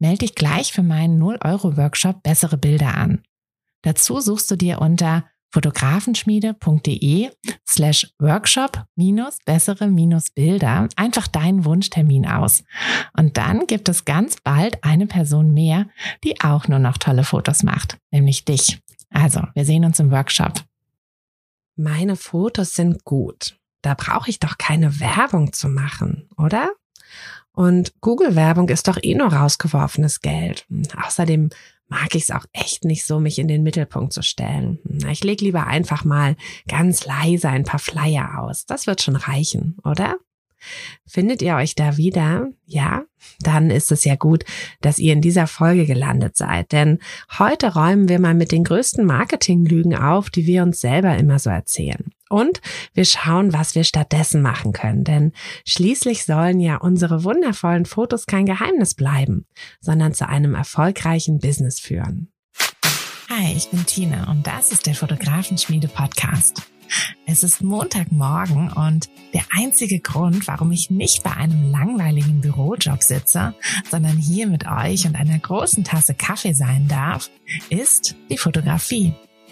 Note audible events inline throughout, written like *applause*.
Melde dich gleich für meinen 0-Euro-Workshop Bessere Bilder an. Dazu suchst du dir unter fotografenschmiede.de slash workshop minus bessere minus Bilder einfach deinen Wunschtermin aus. Und dann gibt es ganz bald eine Person mehr, die auch nur noch tolle Fotos macht, nämlich dich. Also, wir sehen uns im Workshop. Meine Fotos sind gut. Da brauche ich doch keine Werbung zu machen, oder? Und Google-Werbung ist doch eh nur rausgeworfenes Geld. Außerdem mag ich es auch echt nicht so, mich in den Mittelpunkt zu stellen. Ich lege lieber einfach mal ganz leise ein paar Flyer aus. Das wird schon reichen, oder? Findet ihr euch da wieder? Ja? Dann ist es ja gut, dass ihr in dieser Folge gelandet seid. Denn heute räumen wir mal mit den größten Marketinglügen auf, die wir uns selber immer so erzählen. Und wir schauen, was wir stattdessen machen können. Denn schließlich sollen ja unsere wundervollen Fotos kein Geheimnis bleiben, sondern zu einem erfolgreichen Business führen. Hi, ich bin Tina und das ist der Fotografenschmiede Podcast. Es ist Montagmorgen und der einzige Grund, warum ich nicht bei einem langweiligen Bürojob sitze, sondern hier mit euch und einer großen Tasse Kaffee sein darf, ist die Fotografie.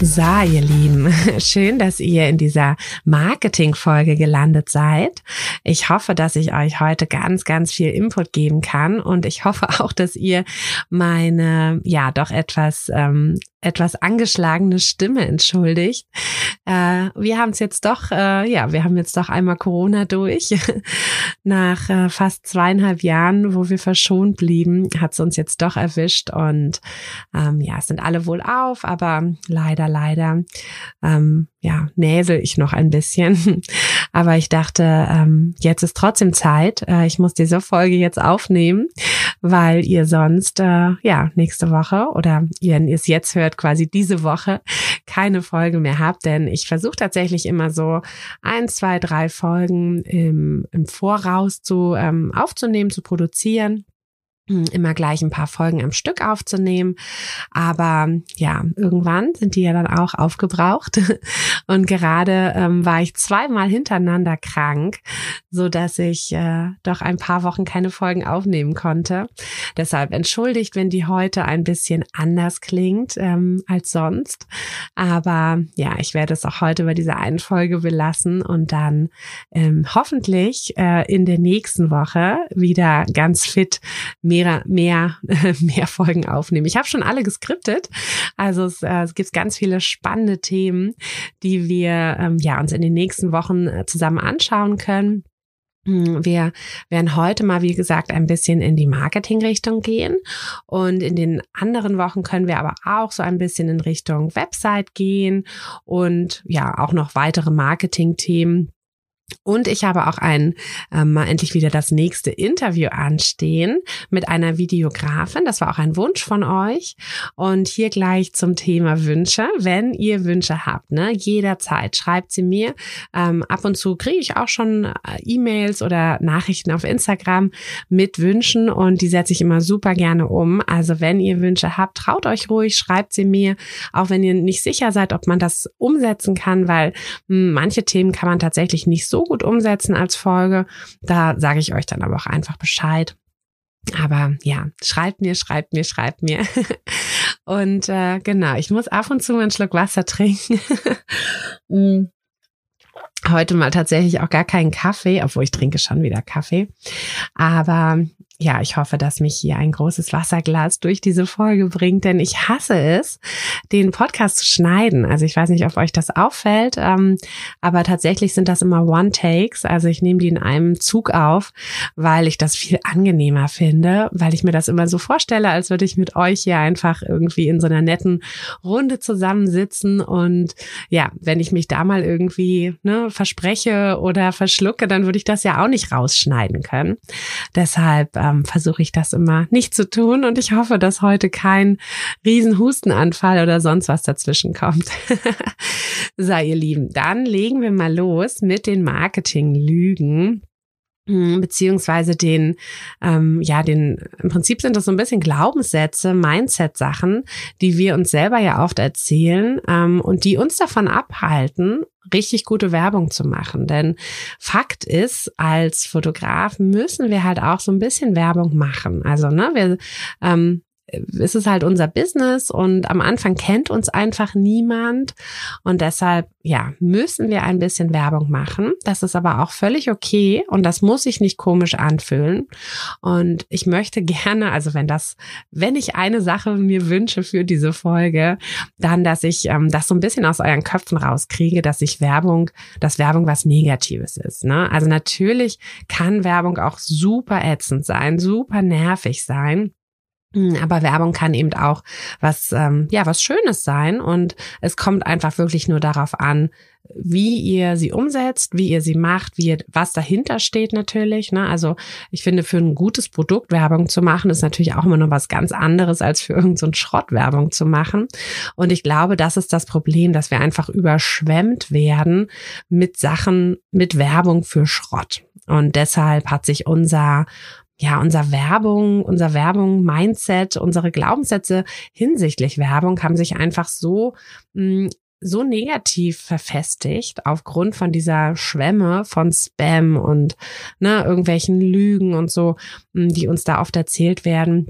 So, ihr Lieben, *laughs* schön, dass ihr in dieser Marketing-Folge gelandet seid. Ich hoffe, dass ich euch heute ganz, ganz viel Input geben kann und ich hoffe auch, dass ihr meine, ja, doch etwas ähm, etwas angeschlagene Stimme entschuldigt. Äh, wir haben es jetzt doch, äh, ja, wir haben jetzt doch einmal Corona durch. *laughs* Nach äh, fast zweieinhalb Jahren, wo wir verschont blieben, hat es uns jetzt doch erwischt und ähm, ja, es sind alle wohl auf, aber leider, leider, ähm, ja, näsel ich noch ein bisschen. *laughs* aber ich dachte, ähm, jetzt ist trotzdem Zeit. Äh, ich muss diese Folge jetzt aufnehmen, weil ihr sonst, äh, ja, nächste Woche oder ihr, ihr es jetzt hört, quasi diese Woche keine Folge mehr habt, denn ich versuche tatsächlich immer so ein, zwei, drei Folgen im, im Voraus zu ähm, aufzunehmen, zu produzieren immer gleich ein paar Folgen am Stück aufzunehmen. Aber ja, irgendwann sind die ja dann auch aufgebraucht. *laughs* Und gerade ähm, war ich zweimal hintereinander krank, so dass ich äh, doch ein paar Wochen keine Folgen aufnehmen konnte. Deshalb entschuldigt, wenn die heute ein bisschen anders klingt ähm, als sonst. Aber ja, ich werde es auch heute bei dieser einen Folge belassen und dann ähm, hoffentlich äh, in der nächsten Woche wieder ganz fit mehr, mehr, *laughs* mehr Folgen aufnehmen. Ich habe schon alle geskriptet. Also es, äh, es gibt ganz viele spannende Themen, die wir ähm, ja uns in den nächsten Wochen äh, zusammen anschauen können. Hm, wir werden heute mal, wie gesagt, ein bisschen in die Marketing-Richtung gehen. Und in den anderen Wochen können wir aber auch so ein bisschen in Richtung Website gehen und ja, auch noch weitere Marketing-Themen Und ich habe auch ein ähm, mal endlich wieder das nächste Interview anstehen mit einer Videografin. Das war auch ein Wunsch von euch. Und hier gleich zum Thema Wünsche. Wenn ihr Wünsche habt, ne, jederzeit schreibt sie mir. Ähm, ab und zu kriege ich auch schon äh, E-Mails oder Nachrichten auf Instagram mit Wünschen und die setze ich immer super gerne um. Also wenn ihr Wünsche habt, traut euch ruhig, schreibt sie mir, auch wenn ihr nicht sicher seid, ob man das umsetzen kann, weil mh, hm, manche Themen kann man tatsächlich nicht so gut umsetzen als Folge. Da sage ich euch dann aber auch einfach Bescheid. Aber ja, schreibt mir, schreibt mir, schreibt mir. *laughs* Und äh, genau, ich muss ab und zu einen Schluck Wasser *laughs* trinken. Mm. Heute mal tatsächlich auch gar keinen Kaffee, obwohl ich trinke schon wieder Kaffee. Aber ja, ich hoffe, dass mich hier ein großes Wasserglas durch diese Folge bringt, denn ich hasse es, den Podcast zu schneiden. Also ich weiß nicht, ob euch das auffällt, ähm, aber tatsächlich sind das immer One-Takes. Also ich nehme die in einem Zug auf, weil ich das viel angenehmer finde, weil ich mir das immer so vorstelle, als würde ich mit euch hier einfach irgendwie in so einer netten Runde zusammensitzen. Und ja, wenn ich mich da mal irgendwie ne, verspreche oder verschlucke, dann würde ich das ja auch nicht rausschneiden können. Deshalb ähm, versuche ich das immer nicht zu tun und ich hoffe, dass heute kein Riesenhustenanfall oder sonst was dazwischen kommt. *laughs* so, ihr Lieben, dann legen wir mal los mit den Marketing-Lügen beziehungsweise den, ähm, ja, den, im Prinzip sind das so ein bisschen Glaubenssätze, Mindset-Sachen, die wir uns selber ja oft erzählen ähm, und die uns davon abhalten, richtig gute Werbung zu machen. Denn Fakt ist, als Fotograf müssen wir halt auch so ein bisschen Werbung machen. Also, ne, wir ähm, es ist halt unser Business und am Anfang kennt uns einfach niemand und deshalb, ja, müssen wir ein bisschen Werbung machen. Das ist aber auch völlig okay und das muss sich nicht komisch anfühlen. Und ich möchte gerne, also wenn das, wenn ich eine Sache mir wünsche für diese Folge, dann, dass ich ähm, das so ein bisschen aus euren Köpfen rauskriege, dass ich Werbung, dass Werbung was Negatives ist. Ne? Also natürlich kann Werbung auch super ätzend sein, super nervig sein. Hm, aber Werbung kann eben auch was, ähm, ja, was Schönes sein und es kommt einfach wirklich nur darauf an, wie ihr sie umsetzt, wie ihr sie macht, wie ihr, was dahinter steht natürlich. Ne? Also ich finde, für ein gutes Produkt Werbung zu machen, ist natürlich auch immer noch was ganz anderes, als für irgendeinen so Schrott Werbung zu machen. Und ich glaube, das ist das Problem, dass wir einfach überschwemmt werden mit Sachen, mit Werbung für Schrott. Und deshalb hat sich unser ja, unser Werbung, unser Werbung, Mindset, unsere Glaubenssätze hinsichtlich Werbung haben sich einfach so mh, hm, so negativ verfestigt aufgrund von dieser Schwemme von Spam und ne, irgendwelchen Lügen und so, hm, die uns da oft erzählt werden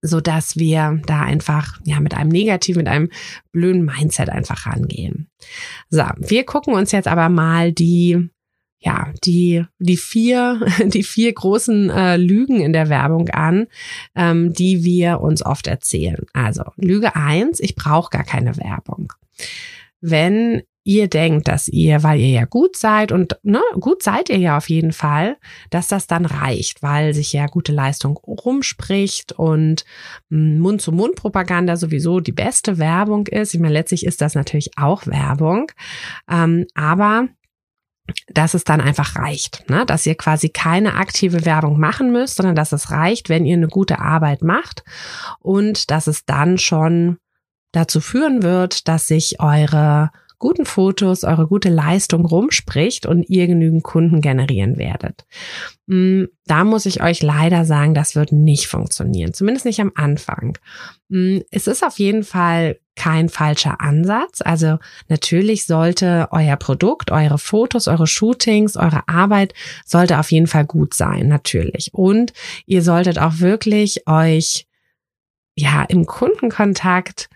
so dass wir da einfach ja mit einem negativen, mit einem blöden Mindset einfach rangehen. So, wir gucken uns jetzt aber mal die ja, die, die vier, *laughs* die vier großen äh, Lügen in der Werbung an, ähm, die wir uns oft erzählen. Also Lüge eins: ich brauche gar keine Werbung. Wenn ihr denkt, dass ihr, weil ihr ja gut seid und ne, gut seid ihr ja auf jeden Fall, dass das dann reicht, weil sich ja gute Leistung rumspricht und hm, Mund-zu-Mund-Propaganda sowieso die beste Werbung ist. Ich meine, letztlich ist das natürlich auch Werbung, ähm, aber dass es dann einfach reicht, ne? dass ihr quasi keine aktive Werbung machen müsst, sondern dass es reicht, wenn ihr eine gute Arbeit macht und dass es dann schon dazu führen wird, dass sich eure guten Fotos, eure gute Leistung rumspricht und ihr genügend Kunden generieren werdet. Mm, da muss ich euch leider sagen, das wird nicht funktionieren, zumindest nicht am Anfang. Mm, es ist auf jeden Fall kein falscher Ansatz. Also natürlich sollte euer Produkt, eure Fotos, eure Shootings, eure Arbeit sollte auf jeden Fall gut sein, natürlich. Und ihr solltet auch wirklich euch ja im Kundenkontakt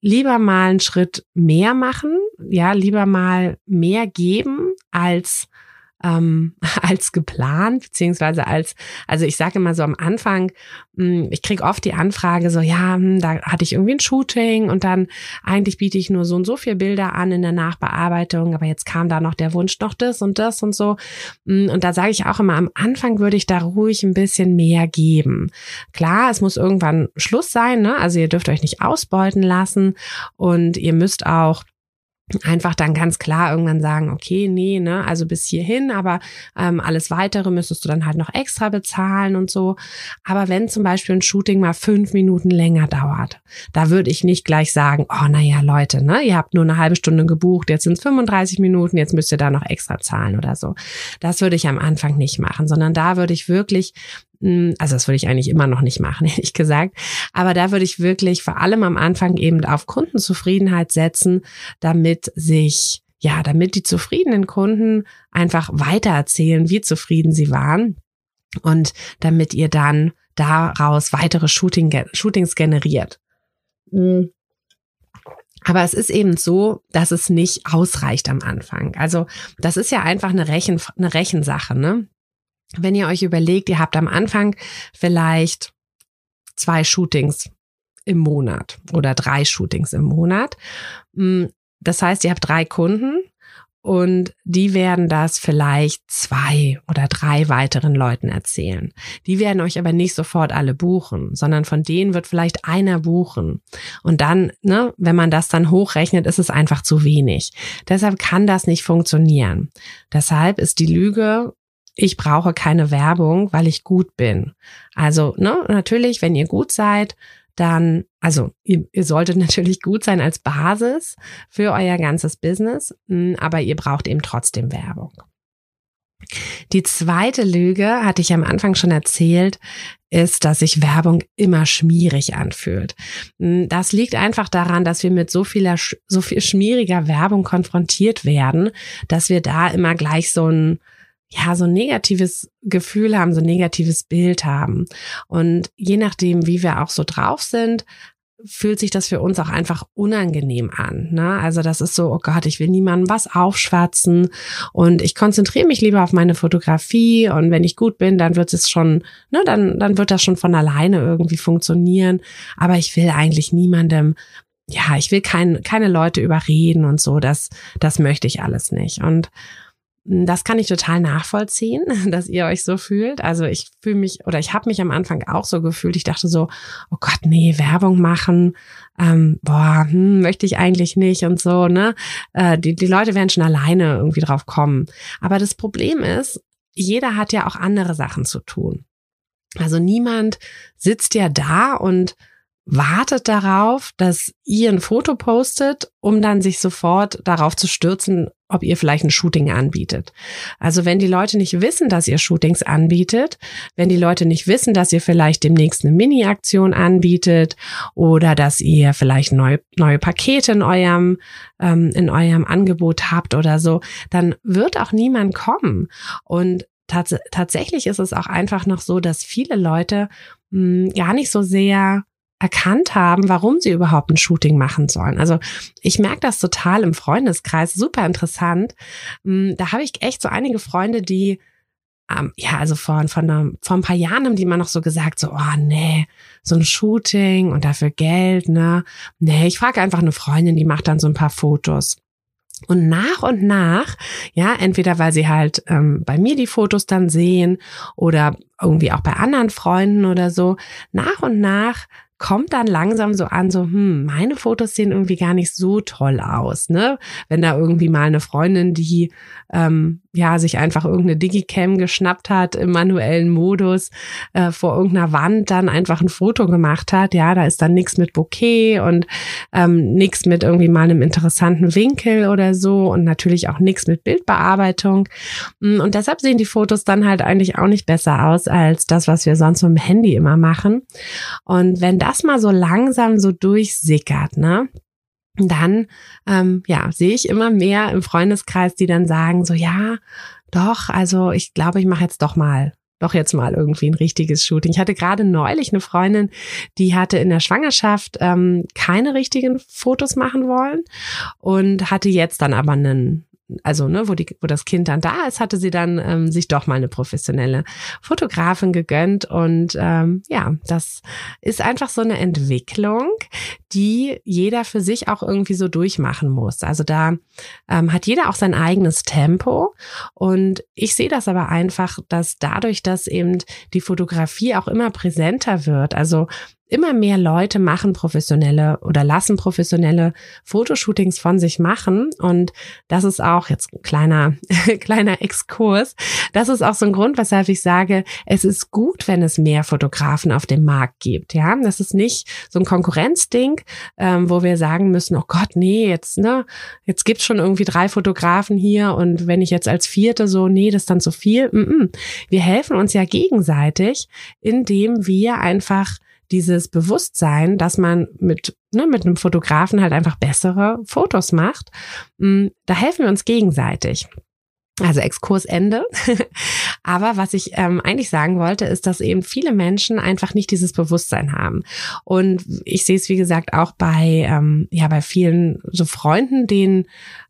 lieber mal einen Schritt mehr machen, ja, lieber mal mehr geben als ähm, *laughs* als geplant, beziehungsweise als, also ich sage immer so am Anfang, hm, ich kriege oft die Anfrage so, ja, hm, da hatte ich irgendwie ein Shooting und dann eigentlich biete ich nur so und so viel Bilder an in der Nachbearbeitung, aber jetzt kam da noch der Wunsch noch das und das und so. Hm, und da sage ich auch immer, am Anfang würde ich da ruhig ein bisschen mehr geben. Klar, es muss irgendwann Schluss sein, ne? Also ihr dürft euch nicht ausbeuten lassen und ihr müsst auch einfach dann ganz klar irgendwann sagen, okay, nee, ne, also bis hierhin, aber ähm, alles weitere müsstest du dann halt noch extra bezahlen und so. Aber wenn zum Beispiel ein Shooting mal fünf Minuten länger dauert, da würde ich nicht gleich sagen, oh, naja, Leute, ne, ihr habt nur eine halbe Stunde gebucht, jetzt sind es 35 Minuten, jetzt müsst ihr da noch extra zahlen oder so. Das würde ich am Anfang nicht machen, sondern da würde ich wirklich also das würde ich eigentlich immer noch nicht machen, *laughs* ehrlich gesagt. Aber da würde ich wirklich vor allem am Anfang eben auf Kundenzufriedenheit setzen, damit sich, ja, damit die zufriedenen Kunden einfach weitererzählen, wie zufrieden sie waren. Und damit ihr dann daraus weitere Shooting, Shootings generiert. Hm. Aber es ist eben so, dass es nicht ausreicht am Anfang. Also das ist ja einfach eine, Rechen, eine Rechensache. Ne? Wenn ihr euch überlegt, ihr habt am Anfang vielleicht zwei Shootings im Monat oder drei Shootings im Monat. Mm, das heißt, ihr habt drei Kunden und die werden das vielleicht zwei oder drei weiteren Leuten erzählen. Die werden euch aber nicht sofort alle buchen, sondern von denen wird vielleicht einer buchen. Und dann, ne, wenn man das dann hochrechnet, ist es einfach zu wenig. Deshalb kann das nicht funktionieren. Deshalb ist die Lüge, ich brauche keine Werbung, weil ich gut bin. Also, ne, natürlich, wenn ihr gut seid, dann, also ihr, ihr solltet *laughs* natürlich gut sein als Basis für euer ganzes Business, hm, aber ihr braucht eben trotzdem Werbung. Die zweite Lüge, hatte ich am Anfang schon erzählt, ist, dass sich Werbung immer schmierig anfühlt. Hm, das liegt einfach daran, dass wir mit so vieler, so viel schmieriger Werbung konfrontiert werden, dass wir da immer gleich so ein, ja, so ein negatives Gefühl haben, so ein negatives Bild haben. Und je nachdem, wie wir auch so drauf sind, fühlt sich das für uns auch einfach unangenehm an. Ne? Also das ist so, oh Gott, ich will niemandem was aufschwatzen und ich konzentriere mich lieber auf meine Fotografie und wenn ich gut bin, dann wird es schon, ne, dann, dann wird das schon von alleine irgendwie funktionieren. Aber ich will eigentlich niemandem, ja, ich will kein, keine Leute überreden und so, das, das möchte ich alles nicht. Und das kann ich total nachvollziehen, *laughs* dass ihr euch so fühlt. Also ich fühle mich oder ich habe mich am Anfang auch so gefühlt. Ich dachte so, oh Gott, nee, Werbung machen, ähm, boah, hm, möchte ich eigentlich nicht und so, ne? Äh, die, die Leute werden schon alleine irgendwie drauf kommen. Aber das Problem ist, jeder hat ja auch andere Sachen zu tun. Also niemand sitzt ja da und wartet darauf, dass ihr ein Foto postet, um dann sich sofort darauf zu stürzen, ob ihr vielleicht ein Shooting anbietet. Also wenn die Leute nicht wissen, dass ihr Shootings anbietet, wenn die Leute nicht wissen, dass ihr vielleicht demnächst eine Mini-Aktion anbietet oder dass ihr vielleicht neue, neue Pakete in eurem, ähm, in eurem Angebot habt oder so, dann wird auch niemand kommen. Und tats tatsächlich ist es auch einfach noch so, dass viele Leute mh, hm, gar nicht so sehr erkannt haben, warum sie überhaupt ein Shooting machen sollen. Also ich merke das total im Freundeskreis, super interessant. Mm, da habe ich echt so einige Freunde, die ähm, ja, also vor, von einer, vor ein paar Jahren haben die immer noch so gesagt, so, oh nee, so ein Shooting und dafür Geld, ne? Nee, ich frage einfach eine Freundin, die macht dann so ein paar Fotos. Und nach und nach, ja, entweder weil sie halt ähm, bei mir die Fotos dann sehen oder irgendwie auch bei anderen Freunden oder so, nach und nach kommt dann langsam so an, so, hm, meine Fotos sehen irgendwie gar nicht so toll aus, ne? Wenn da irgendwie mal eine Freundin, die ähm, ja sich einfach irgendeine Digicam geschnappt hat im manuellen Modus äh, vor irgendeiner Wand dann einfach ein Foto gemacht hat, ja, da ist dann nichts mit Bouquet und ähm, nichts mit irgendwie mal einem interessanten Winkel oder so und natürlich auch nichts mit Bildbearbeitung. Hm, und deshalb sehen die Fotos dann halt eigentlich auch nicht besser aus als das, was wir sonst mit dem Handy immer machen. Und wenn das das mal so langsam so durchsickert, ne? Dann, ähm, ja, sehe ich immer mehr im Freundeskreis, die dann sagen so, ja, doch, also ich glaube, ich mache jetzt doch mal doch jetzt mal irgendwie ein richtiges Shooting. Ich hatte gerade neulich eine Freundin, die hatte in der Schwangerschaft ähm, keine richtigen Fotos machen wollen und hatte jetzt dann aber einen also ne, wo, die, wo das Kind dann da ist, hatte sie dann ähm, sich doch mal eine professionelle Fotografin gegönnt. Und ähm, ja, das ist einfach so eine Entwicklung, die jeder für sich auch irgendwie so durchmachen muss. Also da ähm, hat jeder auch sein eigenes Tempo. Und ich sehe das aber einfach, dass dadurch, dass eben die Fotografie auch immer präsenter wird, also immer mehr Leute machen professionelle oder lassen professionelle Fotoshootings von sich machen. Und das ist auch jetzt ein kleiner, *laughs* kleiner Exkurs. Das ist auch so ein Grund, weshalb ich sage, es ist gut, wenn es mehr Fotografen auf dem Markt gibt. Ja, das ist nicht so ein Konkurrenzding, ähm, wo wir sagen müssen, oh Gott, nee, jetzt, ne, jetzt gibt's schon irgendwie drei Fotografen hier und wenn ich jetzt als vierte so, nee, das ist dann zu viel. Mm -mm. Wir helfen uns ja gegenseitig, indem wir einfach dieses Bewusstsein, dass man mit, ne, mit einem Fotografen halt einfach bessere Fotos macht. Mm, da helfen wir uns gegenseitig. Also Exkursende. *laughs* Aber was ich ähm, eigentlich sagen wollte, ist, dass eben viele Menschen einfach nicht dieses Bewusstsein haben. Und ich sehe es, wie gesagt, auch bei, ähm, ja, bei vielen so Freunden, denen,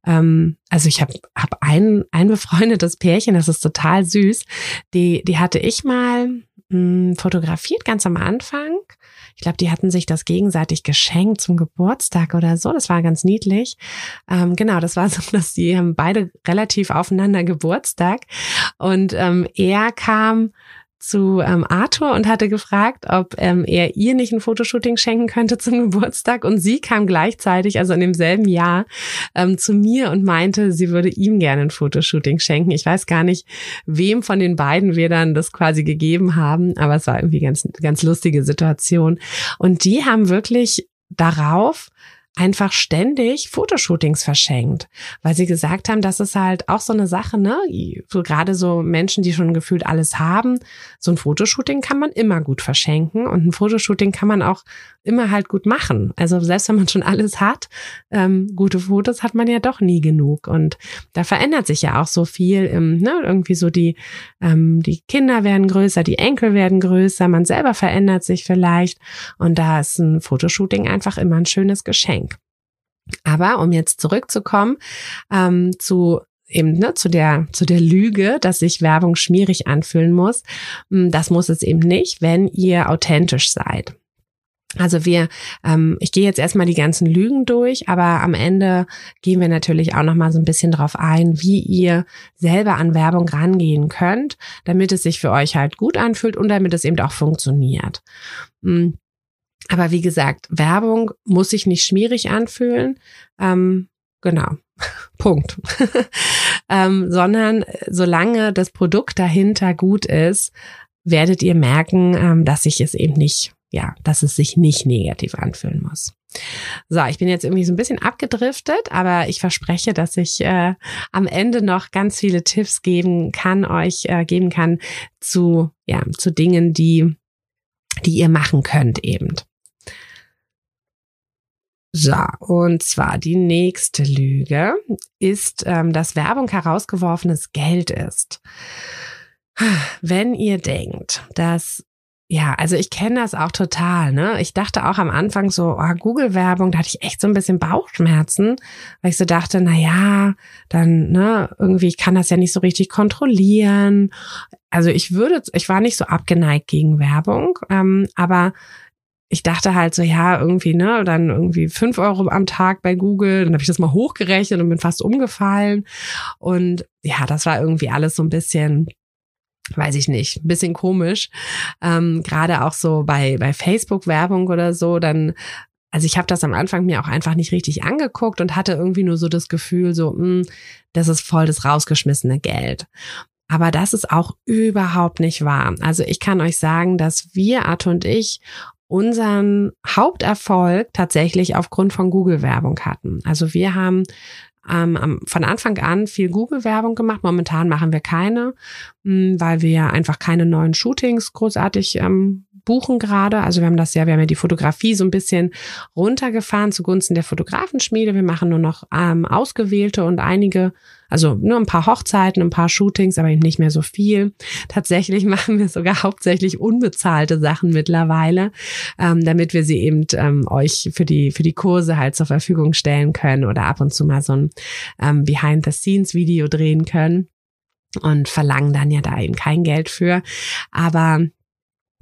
ähm, also ich habe hab ein, ein befreundetes Pärchen, das ist total süß. Die, die hatte ich mal hm, fotografiert ganz am Anfang. Ich glaube, die hatten sich das gegenseitig geschenkt zum Geburtstag oder so. Das war ganz niedlich. Ähm, genau, das war *laughs* so, dass die haben beide relativ aufeinander Geburtstag. Und ähm, er kam zu ähm, Arthur und hatte gefragt, ob ähm, er ihr nicht ein Fotoshooting schenken könnte zum *laughs* Geburtstag. Und sie kam gleichzeitig, also in demselben Jahr, ähm, zu mir und meinte, sie würde ihm gerne ein Fotoshooting schenken. Ich weiß gar nicht, wem von den beiden wir dann das quasi gegeben haben, aber es war irgendwie ganz, ganz lustige Situation. Und die haben wirklich darauf einfach ständig Fotoshootings verschenkt, weil sie gesagt haben, das ist halt auch so eine Sache, ne? So gerade so Menschen, die schon gefühlt alles haben, so ein Fotoshooting kann man immer gut verschenken und ein Fotoshooting kann man auch immer halt gut machen. Also selbst wenn man schon alles hat, ähm, gute Fotos hat man ja doch nie genug und da verändert sich ja auch so viel, im, ne? Irgendwie so die ähm, die Kinder werden größer, die Enkel werden größer, man selber verändert sich vielleicht und da ist ein Fotoshooting einfach immer ein schönes Geschenk. Aber um jetzt zurückzukommen ähm, zu eben ne, zu der zu der Lüge, dass sich Werbung schmierig anfühlen muss, hm, das muss es eben nicht, wenn ihr authentisch seid. Also wir, ähm, ich gehe jetzt erstmal die ganzen Lügen durch, aber am Ende gehen wir natürlich auch noch mal so ein bisschen drauf ein, wie ihr selber an Werbung rangehen könnt, damit es sich für euch halt gut anfühlt und damit es eben auch funktioniert. Hm, aber wie gesagt, Werbung muss sich nicht schmierig anfühlen. Ähm, genau. *laughs* Punkt. *laughs* ähm, sondern solange das Produkt dahinter gut ist, werdet ihr merken, ähm, dass sich es eben nicht, ja, dass es sich nicht negativ anfühlen muss. So, ich bin jetzt irgendwie so ein bisschen abgedriftet, aber ich verspreche, dass ich äh, am Ende noch ganz viele Tipps geben kann, euch äh, geben kann zu, ja, zu Dingen, die, die ihr machen könnt eben. So, und zwar die nächste Lüge ist, ähm, dass Werbung herausgeworfenes Geld ist. Wenn ihr denkt, dass ja, also ich kenne das auch total, ne? Ich dachte auch am Anfang so, oh, Google-Werbung, da hatte ich echt so ein bisschen Bauchschmerzen, weil ich so dachte, na ja, dann, ne, irgendwie, ich kann das ja nicht so richtig kontrollieren. Also ich würde, ich war nicht so abgeneigt gegen Werbung, ähm, aber ich dachte halt so, ja, irgendwie, ne, dann irgendwie fünf Euro am Tag bei Google. Dann habe ich das mal hochgerechnet und bin fast umgefallen. Und ja, das war irgendwie alles so ein bisschen, weiß ich nicht, ein bisschen komisch. Ähm, Gerade auch so bei, bei Facebook-Werbung oder so, dann also ich habe das am Anfang mir auch einfach nicht richtig angeguckt und hatte irgendwie nur so das Gefühl, so, mh, hm, das ist voll das rausgeschmissene Geld. Aber das ist auch überhaupt nicht wahr. Also ich kann euch sagen, dass wir, Arthur und ich, unseren Haupterfolg tatsächlich aufgrund von Google-Werbung hatten. Also wir haben ähm, von Anfang an viel Google-Werbung gemacht. Momentan machen wir keine, hm, weil wir einfach keine neuen Shootings großartig ähm, buchen gerade. Also wir haben das ja, wir haben ja die Fotografie so ein bisschen runtergefahren zugunsten der Fotografenschmiede. Wir machen nur noch ähm, ausgewählte und einige, also nur ein paar Hochzeiten, ein paar Shootings, aber eben nicht mehr so viel. Tatsächlich *laughs* machen wir sogar hauptsächlich unbezahlte Sachen mittlerweile, ähm, damit wir sie eben ähm, euch für die für die Kurse halt zur Verfügung stellen können oder ab und zu mal so ein ähm, Behind-the-Scenes-Video drehen können und verlangen dann ja da eben kein Geld für. Aber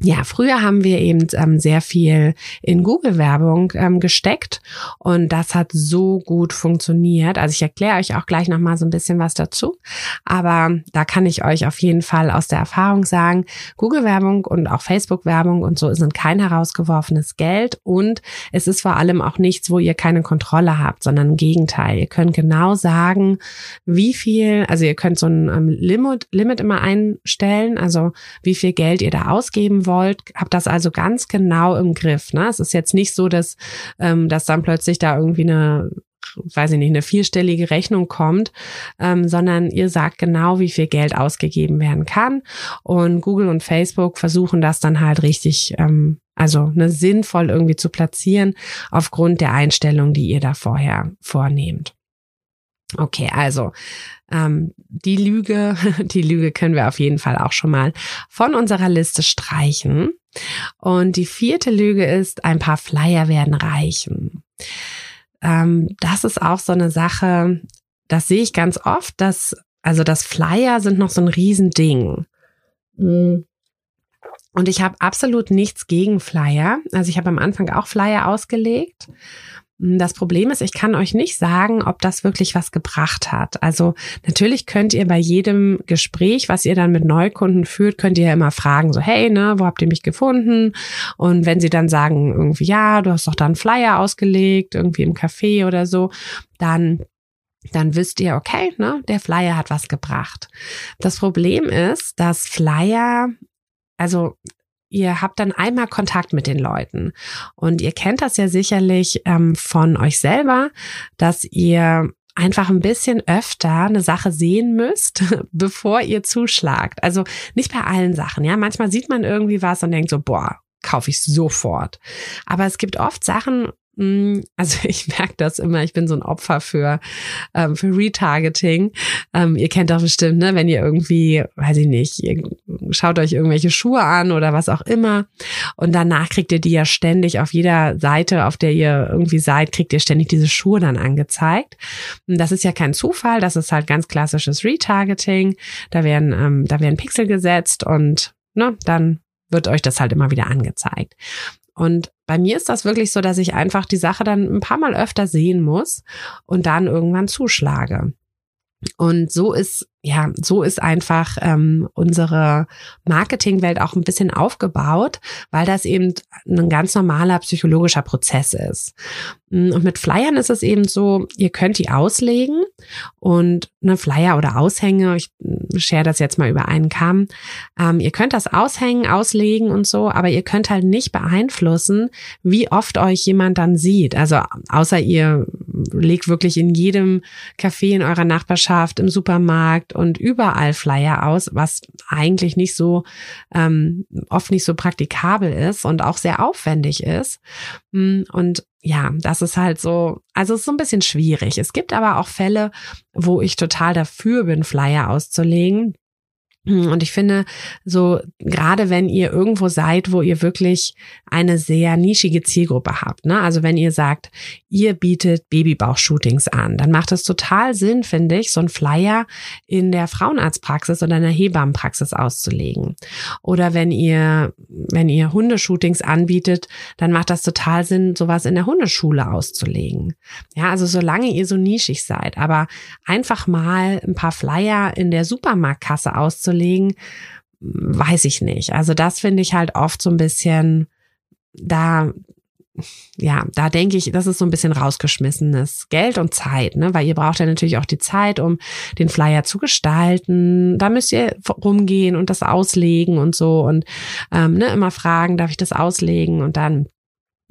ja, früher haben wir eben ähm, sehr viel in Google-Werbung ähm, gesteckt und das hat so gut funktioniert. Also ich erkläre euch auch gleich nochmal so ein bisschen was dazu, aber da kann ich euch auf jeden Fall aus der Erfahrung sagen, Google-Werbung und auch Facebook-Werbung und so sind kein herausgeworfenes Geld und es ist vor allem auch nichts, wo ihr keine Kontrolle habt, sondern im Gegenteil. Ihr könnt genau sagen, wie viel, also ihr könnt so ein ähm, Limit, Limit immer einstellen, also wie viel Geld ihr da ausgeben wollt wollt, habt das also ganz genau im Griff. Ne? Es ist jetzt nicht so, dass, ähm, dass dann plötzlich da irgendwie eine weiß ich nicht, eine vierstellige Rechnung kommt, ähm, sondern ihr sagt genau, wie viel Geld ausgegeben werden kann. Und Google und Facebook versuchen das dann halt richtig, ähm, also ne, sinnvoll irgendwie zu platzieren aufgrund der Einstellung, die ihr da vorher vornehmt. Okay, also ähm, die Lüge, *laughs* die Lüge können wir auf jeden Fall auch schon mal von unserer Liste streichen. Und die vierte Lüge ist, ein paar Flyer werden reichen. Ähm, das ist auch so eine Sache, das sehe ich ganz oft, dass, also das Flyer sind noch so ein Riesending. Und ich habe absolut nichts gegen Flyer. Also ich habe am Anfang auch Flyer ausgelegt. Das Problem ist, ich kann euch nicht sagen, ob das wirklich was gebracht hat. Also natürlich könnt ihr bei jedem Gespräch, was ihr dann mit Neukunden führt, könnt ihr ja immer fragen, so hey, ne, wo habt ihr mich gefunden? Und wenn sie dann sagen, irgendwie, ja, du hast doch da einen Flyer ausgelegt, irgendwie im Café oder so, dann dann wisst ihr, okay, ne, der Flyer hat was gebracht. Das Problem ist, dass Flyer, also ihr habt dann einmal Kontakt mit den Leuten. Und ihr kennt das ja sicherlich ähm, von euch selber, dass ihr einfach ein bisschen öfter eine Sache sehen müsst, *laughs* bevor ihr zuschlagt. Also nicht bei allen Sachen, ja. Manchmal sieht man irgendwie was und denkt so, boah, kaufe ich sofort. Aber es gibt oft Sachen, also *laughs* ich merke das immer, ich bin so ein Opfer für, ähm, für Retargeting. Ähm, ihr kennt doch bestimmt, ne, wenn ihr irgendwie, weiß ich nicht, ihr schaut euch irgendwelche Schuhe an oder was auch immer und danach kriegt ihr die ja ständig auf jeder Seite, auf der ihr irgendwie seid, kriegt ihr ständig diese Schuhe dann angezeigt. Und das ist ja kein Zufall, das ist halt ganz klassisches Retargeting. Da werden, ähm, da werden Pixel gesetzt und ne, dann wird euch das halt immer wieder angezeigt. Und bei mir ist das wirklich so, dass ich einfach die Sache dann ein paar Mal öfter sehen muss und dann irgendwann zuschlage. Und so ist ja, so ist einfach ähm, unsere Marketingwelt auch ein bisschen aufgebaut, weil das eben ein ganz normaler psychologischer Prozess ist. Mm, und mit Flyern ist es eben so, ihr könnt die auslegen und eine Flyer oder Aushänge, ich share das jetzt mal über einen Kamm, ähm, ihr könnt das aushängen, auslegen und so, aber ihr könnt halt nicht beeinflussen, wie oft euch jemand dann sieht. Also außer ihr legt wirklich in jedem Café in eurer Nachbarschaft, im Supermarkt, und überall Flyer aus, was eigentlich nicht so ähm, oft nicht so praktikabel ist und auch sehr aufwendig ist. Mm, und ja, das ist halt so, also es ist so ein bisschen schwierig. Es gibt aber auch Fälle, wo ich total dafür bin, Flyer auszulegen. Und ich finde, so gerade wenn ihr irgendwo seid, wo ihr wirklich eine sehr nischige Zielgruppe habt, ne? Also wenn ihr sagt, ihr bietet Babybauch-Shootings an, dann macht es total Sinn, finde ich, so ein Flyer in der Frauenarztpraxis oder in der Hebammenpraxis auszulegen. Oder wenn ihr, wenn ihr Hundeshootings anbietet, dann macht das total Sinn, sowas in der Hundeschule auszulegen. Ja, also solange ihr so nischig seid, aber einfach mal ein paar Flyer in der Supermarktkasse auszulegen, weiß ich nicht. Also das finde ich halt oft so ein bisschen da, ja, da denke ich, das ist so ein bisschen rausgeschmissenes Geld und Zeit, ne? Weil ihr braucht ja natürlich auch die Zeit, um den Flyer zu gestalten. Da müsst ihr rumgehen und das auslegen und so und ähm, ne, immer fragen, darf ich das auslegen? Und dann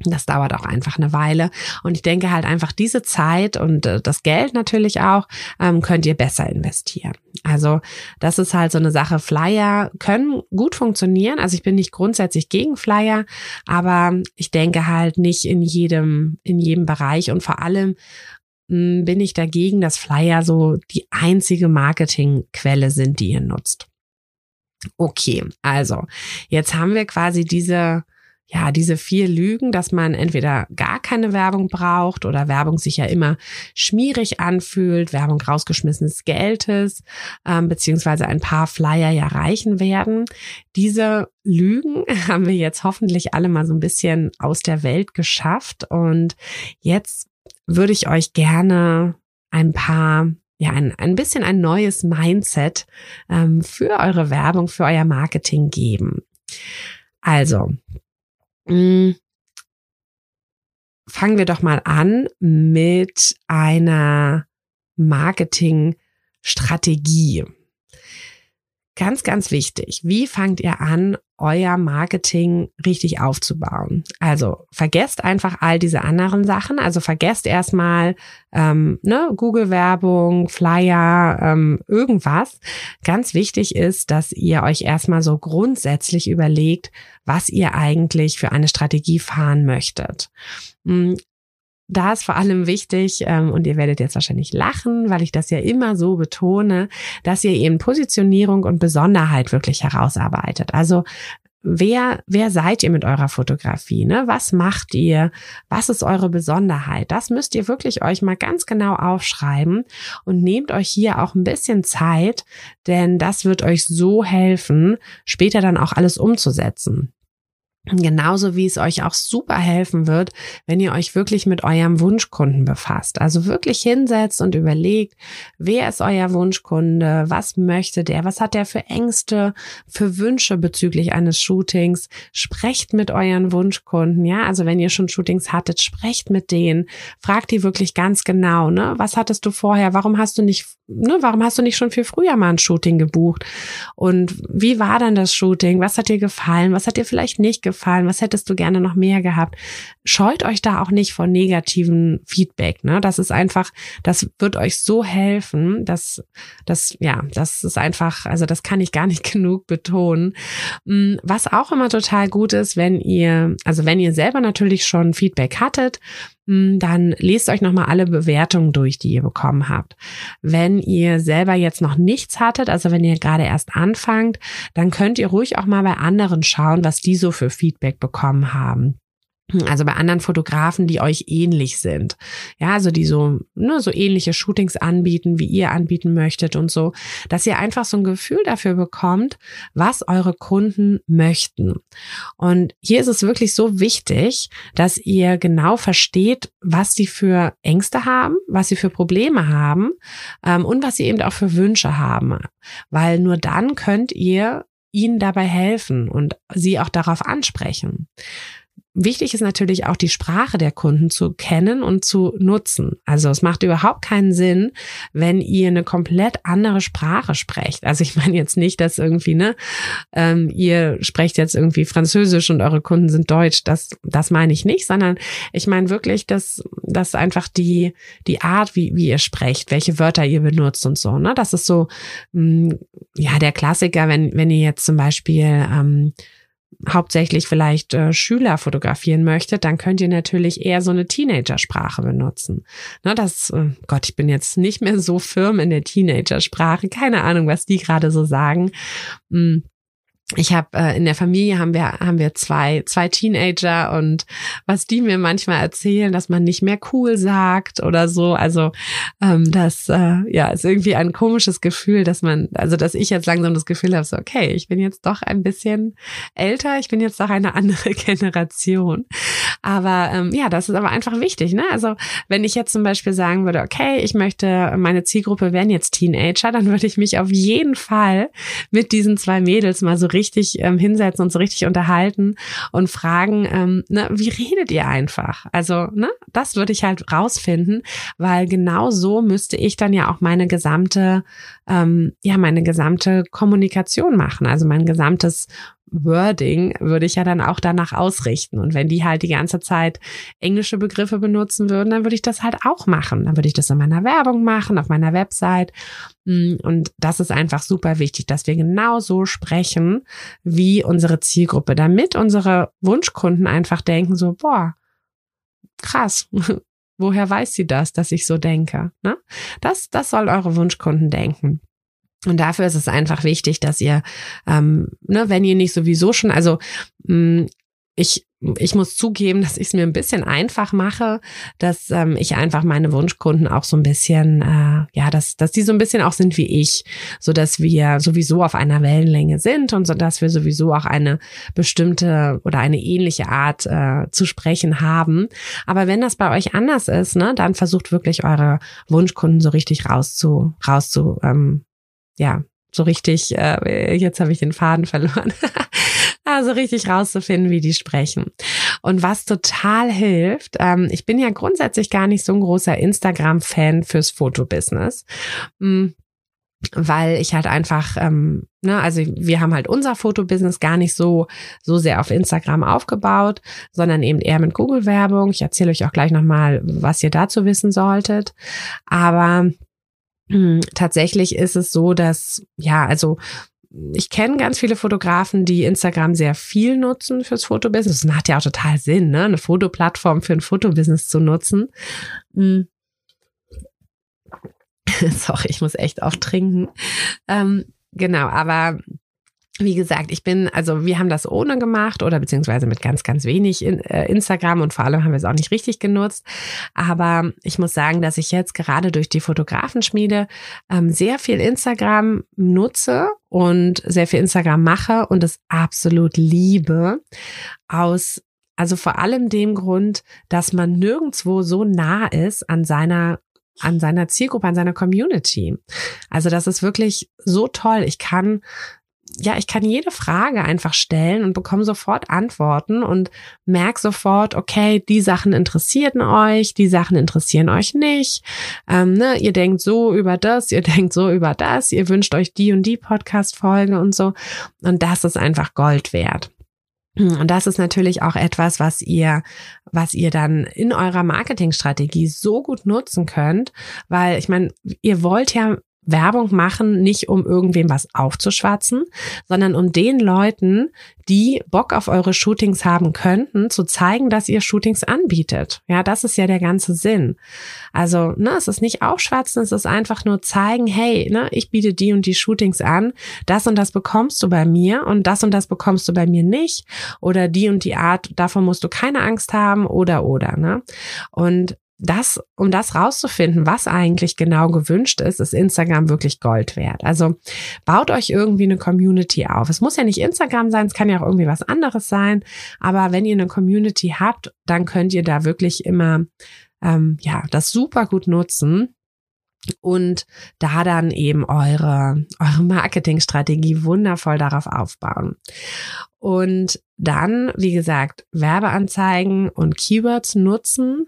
das dauert auch einfach eine Weile. Und ich denke halt einfach diese Zeit und äh, das Geld natürlich auch, ähm, könnt ihr besser investieren. Also das ist halt so eine Sache. Flyer können gut funktionieren. Also ich bin nicht grundsätzlich gegen Flyer, aber ich denke halt nicht in jedem, in jedem Bereich und vor allem hm, bin ich dagegen, dass Flyer so die einzige Marketingquelle sind, die ihr nutzt. Okay, also jetzt haben wir quasi diese ja, diese vier Lügen, dass man entweder gar keine Werbung braucht oder Werbung sich ja immer schmierig anfühlt, Werbung rausgeschmissenes Geldes, ähm, beziehungsweise ein paar Flyer ja reichen werden. Diese Lügen *laughs* haben wir jetzt hoffentlich alle mal so ein bisschen aus der Welt geschafft und jetzt würde ich euch gerne ein paar ja, ein, ein bisschen ein neues Mindset ähm, für eure Werbung, für euer Marketing geben. Also, fangen wir doch mal an mit einer Marketingstrategie. Ganz, ganz wichtig. Wie fangt ihr an, euer Marketing richtig aufzubauen? Also vergesst einfach all diese anderen Sachen. Also vergesst erstmal ähm, ne, Google-Werbung, Flyer, ähm, irgendwas. Ganz wichtig ist, dass ihr euch erstmal so grundsätzlich überlegt, was ihr eigentlich für eine Strategie fahren möchtet. Da ist vor allem wichtig, ähm, und ihr werdet jetzt wahrscheinlich lachen, weil ich das ja immer so betone, dass ihr eben Positionierung und Besonderheit wirklich herausarbeitet. Also Wer, wer seid ihr mit eurer Fotografie? Ne? Was macht ihr? Was ist eure Besonderheit? Das müsst ihr wirklich euch mal ganz genau aufschreiben und nehmt euch hier auch ein bisschen Zeit, denn das wird euch so helfen, später dann auch alles umzusetzen. Genauso wie es euch auch super helfen wird, wenn ihr euch wirklich mit eurem Wunschkunden befasst. Also wirklich hinsetzt und überlegt, wer ist euer Wunschkunde? Was möchte der? Was hat der für Ängste, für Wünsche bezüglich eines Shootings? Sprecht mit euren Wunschkunden. Ja, also wenn ihr schon Shootings hattet, sprecht mit denen. Fragt die wirklich ganz genau, ne? Was hattest du vorher? Warum hast du nicht, ne? Warum hast du nicht schon viel früher mal ein Shooting gebucht? Und wie war dann das Shooting? Was hat dir gefallen? Was hat dir vielleicht nicht gefallen? Gefallen? Was hättest du gerne noch mehr gehabt? Scheut euch da auch nicht vor negativen Feedback. Ne? Das ist einfach, das wird euch so helfen, dass das, ja, das ist einfach, also das kann ich gar nicht *laughs* genug betonen. Mm, was auch immer total gut ist, wenn ihr, also wenn ihr selber natürlich schon Feedback hattet, dann lest euch nochmal alle Bewertungen durch, die ihr bekommen habt. Wenn ihr selber jetzt noch nichts hattet, also wenn ihr gerade erst anfangt, dann könnt ihr ruhig auch mal bei anderen schauen, was die so für Feedback bekommen haben. Also bei anderen Fotografen, die euch ähnlich sind. Ja, also die so, ne, so ähnliche Shootings anbieten, wie ihr anbieten möchtet und so, dass ihr einfach so ein Gefühl dafür bekommt, was eure Kunden möchten. Und hier ist es wirklich so wichtig, dass ihr genau versteht, was sie für Ängste haben, was sie für Probleme haben ähm, und was sie eben auch für Wünsche haben. Weil nur dann könnt ihr ihnen dabei helfen und sie auch darauf ansprechen. Wichtig ist natürlich auch die Sprache der Kunden zu kennen und zu nutzen. Also es macht überhaupt keinen Sinn, wenn ihr eine komplett andere Sprache sprecht. Also ich meine jetzt nicht, dass irgendwie, ne, ähm, ihr sprecht jetzt irgendwie Französisch und eure Kunden sind Deutsch. Das, das meine ich nicht, sondern ich meine wirklich, dass, dass einfach die, die Art, wie, wie ihr sprecht, welche Wörter ihr benutzt und so, ne, das ist so, mh, mm, ja, der Klassiker, wenn, wenn ihr jetzt zum Beispiel, ähm, hauptsächlich vielleicht äh, Schüler fotografieren möchtet, dann könnt ihr natürlich eher so eine Teenagersprache benutzen. Na, das, äh, Gott, ich bin jetzt nicht mehr so firm in der Teenagersprache. Keine Ahnung, was die gerade so sagen. Hm ich habe äh, in der Familie haben wir haben wir zwei zwei Teenager und was die mir manchmal erzählen, dass man nicht mehr cool sagt oder so, also ähm, das äh, ja ist irgendwie ein komisches Gefühl, dass man also dass ich jetzt langsam das Gefühl habe, so okay, ich bin jetzt doch ein bisschen älter, ich bin jetzt doch eine *laughs* andere Generation, aber ähm, ja, das ist aber einfach wichtig, ne? Also wenn ich jetzt zum Beispiel sagen würde, okay, ich möchte meine Zielgruppe wären jetzt Teenager, dann würde ich mich auf jeden Fall mit diesen zwei Mädels mal so richtig ähm, hinsetzen und so richtig unterhalten und fragen, ähm, ne, wie redet ihr einfach? Also, ne, das würde ich halt rausfinden, weil genau so müsste ich dann ja auch meine gesamte, ähm, ja, meine gesamte Kommunikation machen, also mein gesamtes Wording würde ich ja dann auch danach ausrichten. Und wenn die halt die ganze Zeit englische Begriffe benutzen würden, dann würde ich das halt auch machen. Dann würde ich das in meiner Werbung machen, auf meiner Website. Mm, und das ist einfach super wichtig, dass wir genau so sprechen wie unsere Zielgruppe, damit unsere Wunschkunden einfach denken so, boah, krass. *laughs* Woher weiß sie das, dass ich so denke? Ne? Das, das soll eure Wunschkunden denken. Und dafür ist es einfach wichtig, dass ihr, ähm, ne, wenn ihr nicht sowieso schon, also mh, mm, ich ich muss zugeben, *laughs* dass ich es mir ein bisschen einfach mache, dass ähm, ich einfach meine Wunschkunden auch so ein bisschen, äh, ja, dass, dass die so ein bisschen auch sind wie ich, so dass wir sowieso auf einer Wellenlänge sind und so dass wir sowieso auch eine bestimmte oder eine ähnliche Art äh, zu sprechen haben. Aber wenn das bei euch anders ist, ne, dann versucht wirklich eure Wunschkunden so richtig rauszu, rauszu, ähm, ja, so richtig, äh, jetzt habe ich den Faden verloren. *laughs* also richtig rauszufinden, wie die sprechen. Und was total hilft, ähm, ich bin ja grundsätzlich gar nicht so ein großer Instagram-Fan fürs Fotobusiness. Mhm weil ich halt einfach, ähm, ne, also wir haben halt unser Fotobusiness gar nicht so so sehr auf Instagram aufgebaut, sondern eben eher mit Google-Werbung. Ich erzähle euch auch gleich nochmal, was ihr dazu wissen solltet. Aber hm, *clears throat* tatsächlich ist es so, dass, ja, also ich kenne ganz viele Fotografen, die Instagram sehr viel nutzen fürs Fotobusiness. Das macht ja auch total Sinn, ne? eine Fotoplattform für ein Fotobusiness zu nutzen. Hm. *laughs* Sorry, ich muss echt oft trinken. Ähm, genau, aber wie gesagt, ich bin, also wir haben das ohne gemacht oder beziehungsweise mit ganz, ganz wenig in, äh, Instagram und vor allem haben wir es auch nicht richtig genutzt. Aber ich muss sagen, dass ich jetzt gerade durch die Fotografenschmiede ähm, sehr viel Instagram nutze und sehr viel Instagram mache und es absolut liebe aus also vor allem dem Grund, dass man nirgendwo so nah ist an seiner an seiner Zielgruppe, an seiner Community. Also das ist wirklich so toll. Ich kann ja, ich kann jede Frage einfach stellen und bekomme sofort Antworten und merke sofort, okay, die Sachen interessierten euch, die Sachen interessieren euch nicht. Ähm, ne, ihr denkt so über das, ihr *laughs* denkt so über das, ihr wünscht euch die und die Podcast-Folge und so. Und das ist einfach Gold wert. Und das ist natürlich auch etwas, was ihr, was ihr dann in eurer Marketingstrategie so gut nutzen könnt, weil ich meine, ihr wollt ja Werbung machen, nicht um irgendwem was aufzuschwatzen, sondern um den Leuten, die Bock auf eure Shootings haben könnten, zu zeigen, dass ihr Shootings anbietet. Ja, das ist ja der ganze Sinn. Also, ne, es ist nicht aufschwatzen, es ist einfach nur zeigen, hey, ne, ich biete die und die Shootings an, das und das bekommst du bei mir und das und das bekommst du bei mir nicht oder die und die Art, davon musst du keine Angst haben oder oder, ne? Und das, um das rauszufinden, was eigentlich genau gewünscht ist, ist Instagram wirklich Gold wert. Also baut euch irgendwie eine Community auf. Es muss ja nicht Instagram sein, es kann ja auch irgendwie was anderes sein. Aber wenn ihr eine Community habt, dann könnt ihr da wirklich immer ähm, ja das super gut nutzen und da dann eben eure, eure Marketingstrategie wundervoll darauf aufbauen. Und dann, wie gesagt, Werbeanzeigen und Keywords nutzen.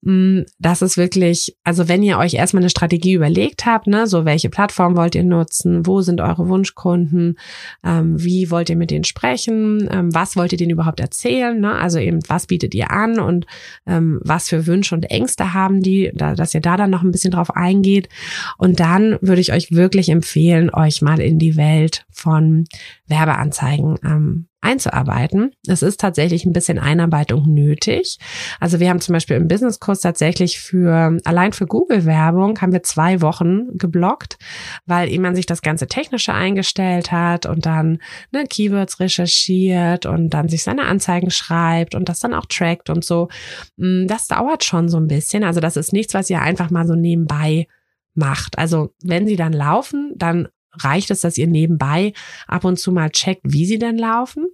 Mm, das ist wirklich, also wenn ihr euch erstmal eine Strategie überlegt habt, ne, so welche Plattform wollt ihr nutzen, wo sind eure Wunschkunden, ähm, wie wollt ihr mit denen sprechen, ähm, was wollt ihr denen überhaupt erzählen, ne? also eben was bietet ihr an und ähm, was für Wünsche und Ängste haben die, da, dass ihr da dann noch ein bisschen drauf eingeht. Und dann würde ich euch wirklich empfehlen, euch mal in die Welt von Werbeanzeigen ähm, einzuarbeiten. Es ist tatsächlich ein bisschen Einarbeitung nötig. Also wir haben zum Beispiel im Businesskurs tatsächlich für, allein für Google-Werbung haben wir zwei Wochen geblockt, weil eben man sich das ganze Technische eingestellt hat und dann ne, Keywords recherchiert und dann sich seine Anzeigen schreibt und das dann auch trackt und so. Mm, das dauert schon so ein bisschen. Also das ist nichts, was ihr einfach mal so nebenbei macht. Also wenn sie dann laufen, dann reicht es, dass ihr nebenbei ab und zu mal checkt, wie sie denn laufen.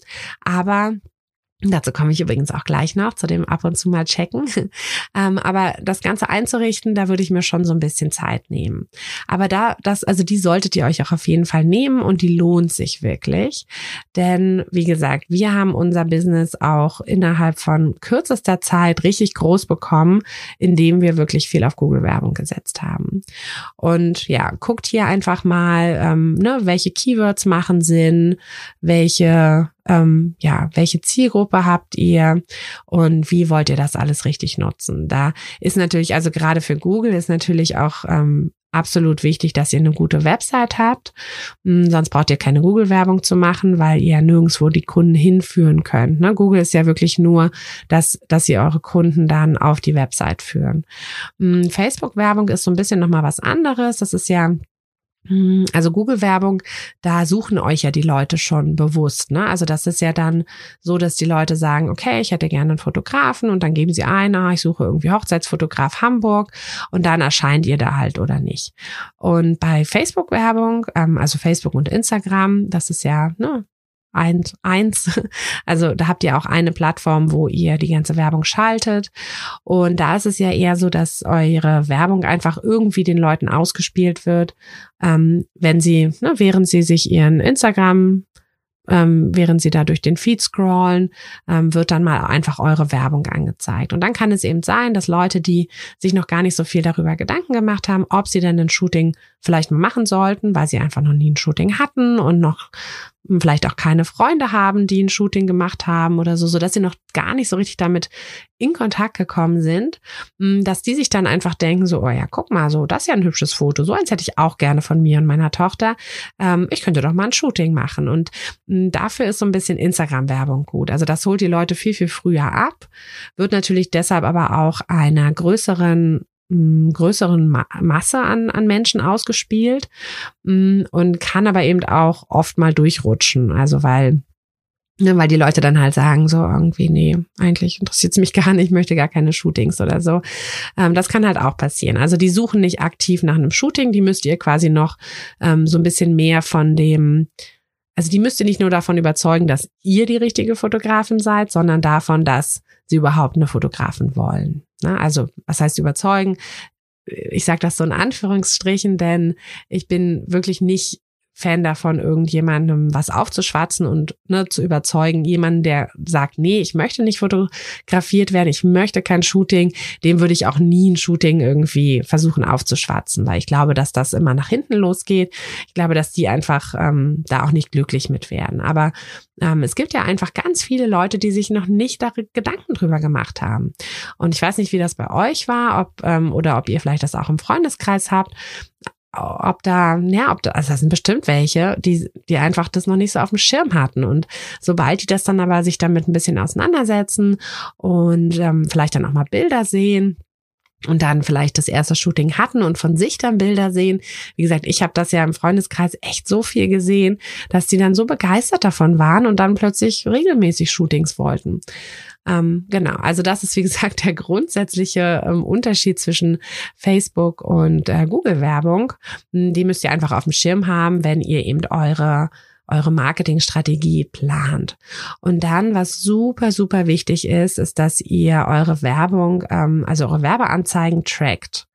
Aber Dazu komme ich übrigens auch gleich noch, zu dem ab und zu mal checken. *laughs* ähm, aber das Ganze einzurichten, da würde ich mir schon so ein bisschen Zeit nehmen. Aber da, das, also die solltet ihr euch auch auf jeden Fall nehmen und die lohnt sich wirklich. Denn, wie gesagt, wir haben unser Business auch innerhalb von kürzester Zeit richtig groß bekommen, indem wir wirklich viel auf Google-Werbung gesetzt haben. Und ja, guckt hier einfach mal, ähm, ne, welche Keywords machen Sinn, welche ähm, ja, welche Zielgruppe habt ihr und wie wollt ihr das alles richtig nutzen? Da ist natürlich, also gerade für Google ist natürlich auch ähm, absolut wichtig, dass ihr eine gute Website habt. Hm, sonst braucht ihr keine Google-Werbung zu machen, weil ihr nirgendwo die Kunden hinführen könnt. Ne? Google ist ja wirklich nur, dass, dass ihr eure Kunden dann auf die Website führen. Hm, Facebook-Werbung ist so ein bisschen nochmal was anderes. Das ist ja also Google-Werbung, da suchen euch ja die Leute schon bewusst. Ne? Also das ist ja dann so, dass die Leute sagen, okay, ich hätte gerne einen Fotografen und dann geben sie ein, ah, ich suche irgendwie Hochzeitsfotograf Hamburg und dann erscheint ihr da halt oder nicht. Und bei Facebook-Werbung, ähm, also Facebook und Instagram, das ist ja ne, eins, eins. *laughs* Also da habt ihr auch eine Plattform, wo ihr die ganze Werbung schaltet. Und da ist es ja eher so, dass eure Werbung einfach irgendwie den Leuten ausgespielt wird, ähm, wenn sie, ne, während sie sich ihren Instagram ähm, während sie da durch den Feed scrollen, ähm, wird dann mal einfach eure Werbung angezeigt. Und dann kann es eben sein, dass Leute, die sich noch gar nicht so viel darüber Gedanken gemacht haben, ob sie denn ein Shooting vielleicht mal machen sollten, weil sie einfach noch nie ein Shooting hatten und noch vielleicht auch keine Freunde haben, die ein Shooting gemacht haben oder so, so dass sie noch gar nicht so richtig damit in Kontakt gekommen sind, mm, dass die sich dann einfach denken so, oh ja, guck mal, so das ist ja ein hübsches Foto, so eins hätte ich auch gerne von mir und meiner Tochter. Ähm, ich könnte doch mal ein Shooting machen und mm, dafür ist so ein bisschen Instagram-Werbung gut. Also das holt die Leute viel viel früher ab, wird natürlich deshalb aber auch einer größeren größeren Ma Masse an, an Menschen ausgespielt und kann aber eben auch oft mal durchrutschen. Also weil Ne, weil die Leute dann halt sagen, so irgendwie, nee, eigentlich interessiert es mich gar nicht, ich möchte gar keine Shootings oder so. Ähm, das kann halt auch passieren. Also die suchen nicht aktiv nach einem Shooting, die müsst ihr quasi noch ähm, so ein bisschen mehr von dem, also die müsst ihr nicht nur davon überzeugen, dass ihr die richtige Fotografin seid, sondern davon, dass sie überhaupt eine Fotografin wollen. Ne? Also was heißt überzeugen? Ich sage das so in Anführungsstrichen, denn ich bin wirklich nicht Fan davon, irgendjemandem was aufzuschwatzen und ne, zu überzeugen. Jemanden, der sagt, nee, ich möchte nicht fotografiert werden, ich möchte kein Shooting, dem würde ich auch nie ein Shooting irgendwie versuchen aufzuschwatzen, weil ich glaube, dass das immer nach hinten losgeht. Ich glaube, dass die einfach ähm, da auch nicht glücklich mit werden. Aber ähm, es gibt ja einfach ganz viele Leute, die sich noch nicht da Gedanken drüber gemacht haben. Und ich weiß nicht, wie das bei euch war, ob ähm, oder ob ihr vielleicht das auch im Freundeskreis habt ob da, ja, ob da, also das sind bestimmt welche, die, die einfach das noch nicht so auf dem Schirm hatten. Und sobald die das dann aber sich damit ein bisschen auseinandersetzen und ähm, vielleicht dann auch mal Bilder sehen, und dann vielleicht das erste Shooting hatten und von sich dann Bilder sehen. Wie gesagt, ich habe das ja im Freundeskreis echt so viel gesehen, dass die dann so begeistert davon waren und dann plötzlich regelmäßig Shootings wollten. Ähm, genau, also das ist wie *laughs* gesagt der grundsätzliche ähm, Unterschied zwischen Facebook und äh, Google-Werbung. Die müsst ihr einfach auf dem Schirm haben, wenn ihr eben eure eure Marketingstrategie plant. Und dann, was super, super wichtig ist, ist, dass ihr eure Werbung, ähm, also eure Werbeanzeigen trackt.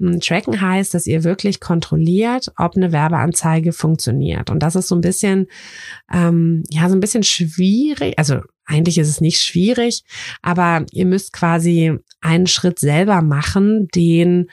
Hm, tracken heißt, dass ihr wirklich kontrolliert, ob eine Werbeanzeige funktioniert. Und das ist so ein bisschen, ähm, ja, so ein bisschen schwierig. Also eigentlich ist es nicht schwierig, aber ihr müsst quasi einen Schritt selber machen, den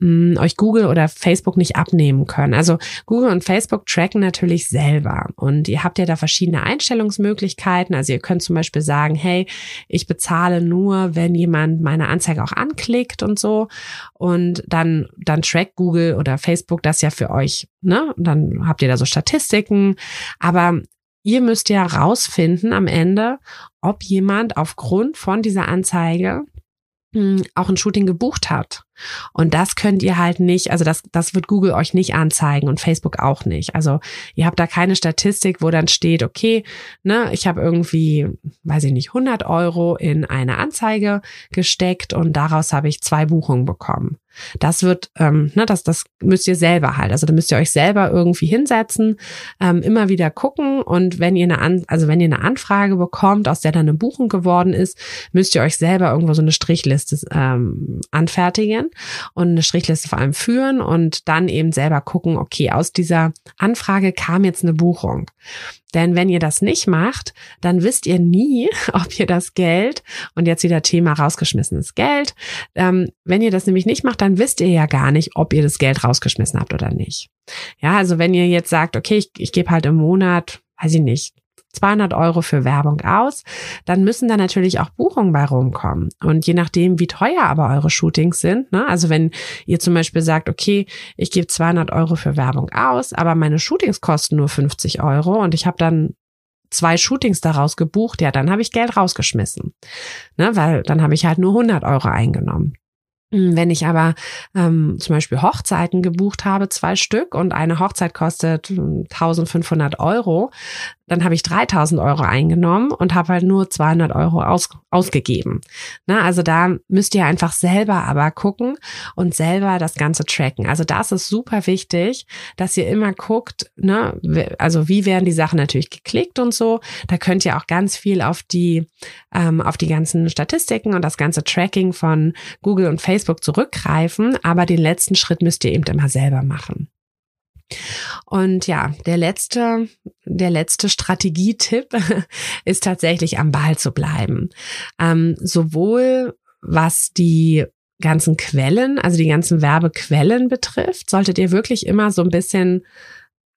mh, euch Google oder Facebook nicht abnehmen können. Also Google und Facebook tracken natürlich selber und ihr habt ja da verschiedene Einstellungsmöglichkeiten. Also ihr könnt zum Beispiel sagen, hey, ich bezahle nur, wenn jemand meine Anzeige auch anklickt und so und dann, dann trackt Google oder Facebook das ja für euch. Ne? Und dann habt ihr da so Statistiken, aber ihr müsst ja rausfinden am Ende, ob jemand aufgrund von dieser Anzeige auch ein Shooting gebucht hat. Und das könnt ihr halt nicht, also das, das wird Google euch nicht anzeigen und Facebook auch nicht. Also ihr habt da keine Statistik, wo dann steht, okay, ne, ich habe irgendwie, weiß ich nicht, 100 Euro in eine Anzeige gesteckt und daraus habe ich zwei Buchungen bekommen. Das wird, ähm, ne, das, das müsst ihr selber halt. Also da müsst ihr euch selber irgendwie hinsetzen, ähm, immer wieder gucken und wenn ihr eine, An also wenn ihr eine Anfrage bekommt, aus der dann eine Buchung geworden ist, müsst ihr euch selber irgendwo so eine Strichliste ähm, anfertigen und eine Strichliste vor allem führen und dann eben selber gucken, okay, aus dieser Anfrage kam jetzt eine Buchung. Denn wenn ihr das nicht macht, dann wisst ihr nie, *laughs* ob ihr das Geld, und jetzt wieder Thema rausgeschmissenes Geld, ähm, wenn ihr das nämlich nicht macht, dann wisst ihr ja gar nicht, ob ihr das Geld rausgeschmissen habt oder nicht. Ja, also wenn ihr jetzt sagt, okay, ich, ich gebe halt im Monat, weiß ich nicht, 200 Euro für Werbung aus, dann müssen da natürlich auch Buchungen bei rumkommen. Und je nachdem, wie teuer aber eure Shootings sind, ne, also wenn ihr zum Beispiel sagt, okay, ich gebe 200 Euro für Werbung aus, aber meine Shootings kosten nur 50 Euro und ich habe dann zwei Shootings daraus gebucht, ja, dann habe ich Geld rausgeschmissen, ne, weil dann habe ich halt nur 100 Euro eingenommen. Hm, wenn ich aber ähm, zum Beispiel Hochzeiten gebucht habe, zwei Stück und eine Hochzeit kostet 1500 hm, Euro, dann habe ich 3000 Euro eingenommen und habe halt nur 200 Euro aus, ausgegeben. Na, also da müsst ihr einfach selber aber gucken und selber das Ganze tracken. Also das ist super wichtig, dass ihr immer guckt, ne, also wie werden die Sachen natürlich geklickt und so. Da könnt ihr auch ganz viel auf die, ähm, auf die ganzen Statistiken und das ganze Tracking von Google und Facebook zurückgreifen. Aber den letzten Schritt müsst ihr eben immer selber machen. Und ja, der letzte, der letzte Strategietipp *laughs* ist tatsächlich am Ball zu bleiben. Ähm, sowohl was die ganzen Quellen, also die ganzen Werbequellen betrifft, solltet ihr wirklich immer so ein bisschen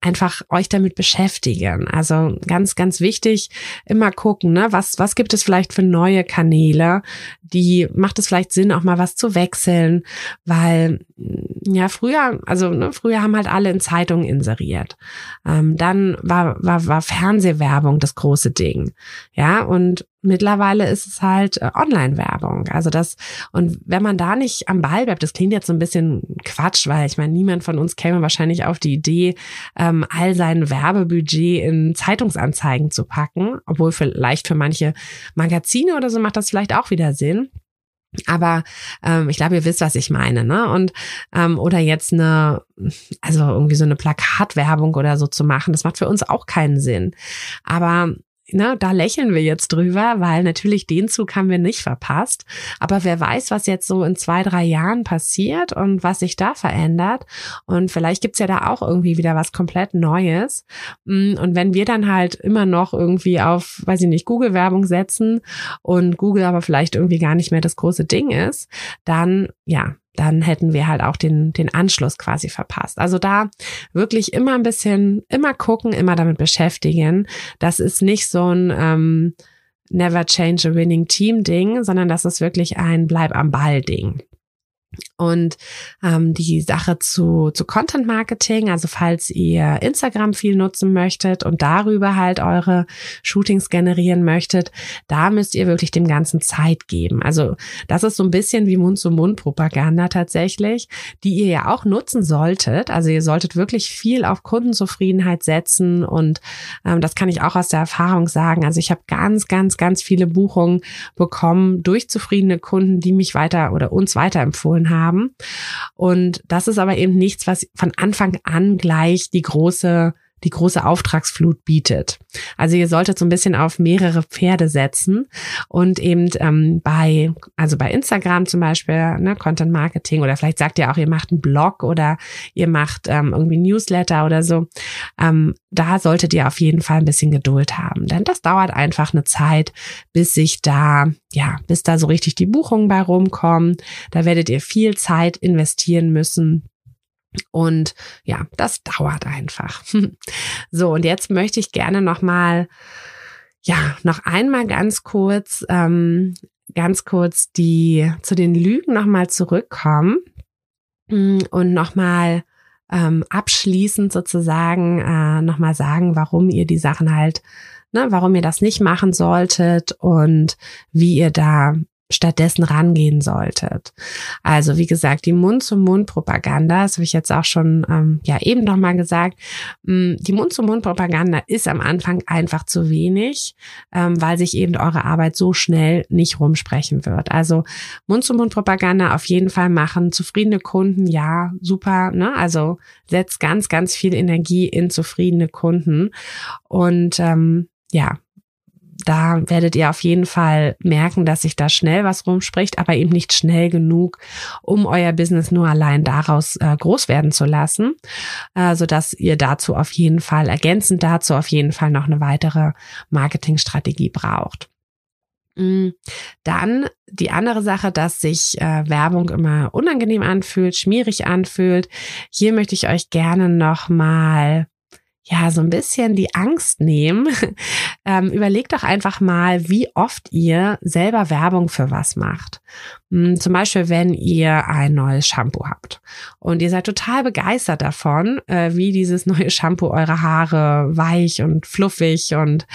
einfach euch damit beschäftigen. Also ganz, ganz wichtig, immer gucken, ne, was, was gibt es vielleicht für neue Kanäle, die macht es vielleicht Sinn, auch mal was zu wechseln, weil mm, ja, früher, also ne, früher haben halt alle in Zeitungen inseriert. Ähm, dann war, war, war Fernsehwerbung das große Ding. Ja, und Mittlerweile ist es halt äh, Online-Werbung. Also das, und wenn man da nicht am Ball bleibt, das klingt jetzt so ein bisschen Quatsch, weil ich meine, niemand von uns käme wahrscheinlich auf die Idee, ähm, all sein Werbebudget in Zeitungsanzeigen zu packen, obwohl vielleicht für manche Magazine oder so macht das vielleicht auch wieder Sinn. Aber ähm, ich glaube, ihr wisst, was ich meine, ne? Und ähm, oder jetzt eine, also irgendwie so eine Plakatwerbung oder so zu machen, das macht für uns auch keinen Sinn. Aber ne, da lächeln wir jetzt drüber, weil natürlich den Zug haben wir nicht verpasst. Aber wer weiß, was jetzt so in zwei, drei Jahren passiert und was sich da verändert. Und vielleicht gibt's ja da auch irgendwie wieder was komplett Neues. Mm, und wenn wir dann halt immer noch irgendwie auf, weiß ich nicht, Google-Werbung setzen und Google aber vielleicht irgendwie gar nicht mehr das große Ding ist, dann ja, dann hätten wir halt auch den, den Anschluss quasi verpasst. Also da wirklich immer ein bisschen, immer gucken, immer damit beschäftigen. Das ist nicht so ein ähm, Never Change a Winning Team Ding, sondern das ist wirklich ein Bleib am Ball Ding. Und ähm, die Sache zu, zu Content Marketing, also falls ihr Instagram viel nutzen möchtet und darüber halt eure Shootings generieren möchtet, da müsst ihr wirklich dem Ganzen Zeit geben. Also das ist so ein bisschen wie Mund-zu-Mund-Propaganda tatsächlich, die ihr ja auch nutzen solltet. Also ihr solltet wirklich viel auf Kundenzufriedenheit setzen und ähm, das kann ich auch aus der Erfahrung sagen. Also ich habe ganz, ganz, ganz viele Buchungen bekommen durch zufriedene Kunden, die mich weiter oder uns weiterempfohlen empfohlen haben. Und das ist aber eben nichts, was von Anfang an gleich die große die große Auftragsflut bietet. Also ihr solltet so ein bisschen auf mehrere Pferde setzen und eben ähm, bei, also bei Instagram zum Beispiel, ne, Content Marketing oder vielleicht sagt ihr auch, ihr macht einen Blog oder ihr macht ähm, irgendwie Newsletter oder so. Ähm, da solltet ihr auf jeden Fall ein bisschen Geduld haben, denn das dauert einfach eine Zeit, bis sich da, ja, bis da so richtig die Buchungen bei rumkommen. Da werdet ihr viel Zeit investieren müssen und ja, das dauert einfach. *laughs* so, und jetzt möchte ich gerne nochmal, ja, noch einmal ganz kurz, ähm, ganz kurz die zu den Lügen nochmal zurückkommen mm, und nochmal ähm, abschließend sozusagen äh, nochmal sagen, warum ihr die Sachen halt, ne, warum ihr das nicht machen solltet und wie ihr da stattdessen rangehen solltet. Also wie gesagt, die Mund-zu-Mund-Propaganda, das habe ich jetzt auch schon ähm, ja eben noch mal gesagt, mm, die Mund-zu-Mund-Propaganda ist am Anfang einfach zu wenig, ähm, weil sich eben eure Arbeit so schnell nicht rumsprechen wird. Also Mund-zu-Mund-Propaganda auf jeden Fall machen, zufriedene Kunden, ja, super, ne? Also setzt ganz, ganz viel Energie in zufriedene Kunden und ähm, ja, da werdet ihr auf jeden Fall merken, dass sich da schnell was rumspricht, aber eben nicht schnell genug, um euer Business nur allein daraus äh, groß werden zu lassen, äh, so dass ihr dazu auf jeden Fall ergänzend dazu auf jeden Fall noch eine weitere Marketingstrategie braucht. Mm, dann die andere Sache, dass sich äh, Werbung immer unangenehm anfühlt, schmierig anfühlt. Hier möchte ich euch gerne noch mal ja, so ein bisschen die Angst nehmen, *laughs* ähm, überlegt doch einfach mal, wie oft ihr selber Werbung für was macht. Hm, zum Beispiel, wenn ihr ein neues Shampoo habt. Und ihr seid total begeistert davon, äh, wie dieses *laughs* neue Shampoo eure Haare weich und fluffig und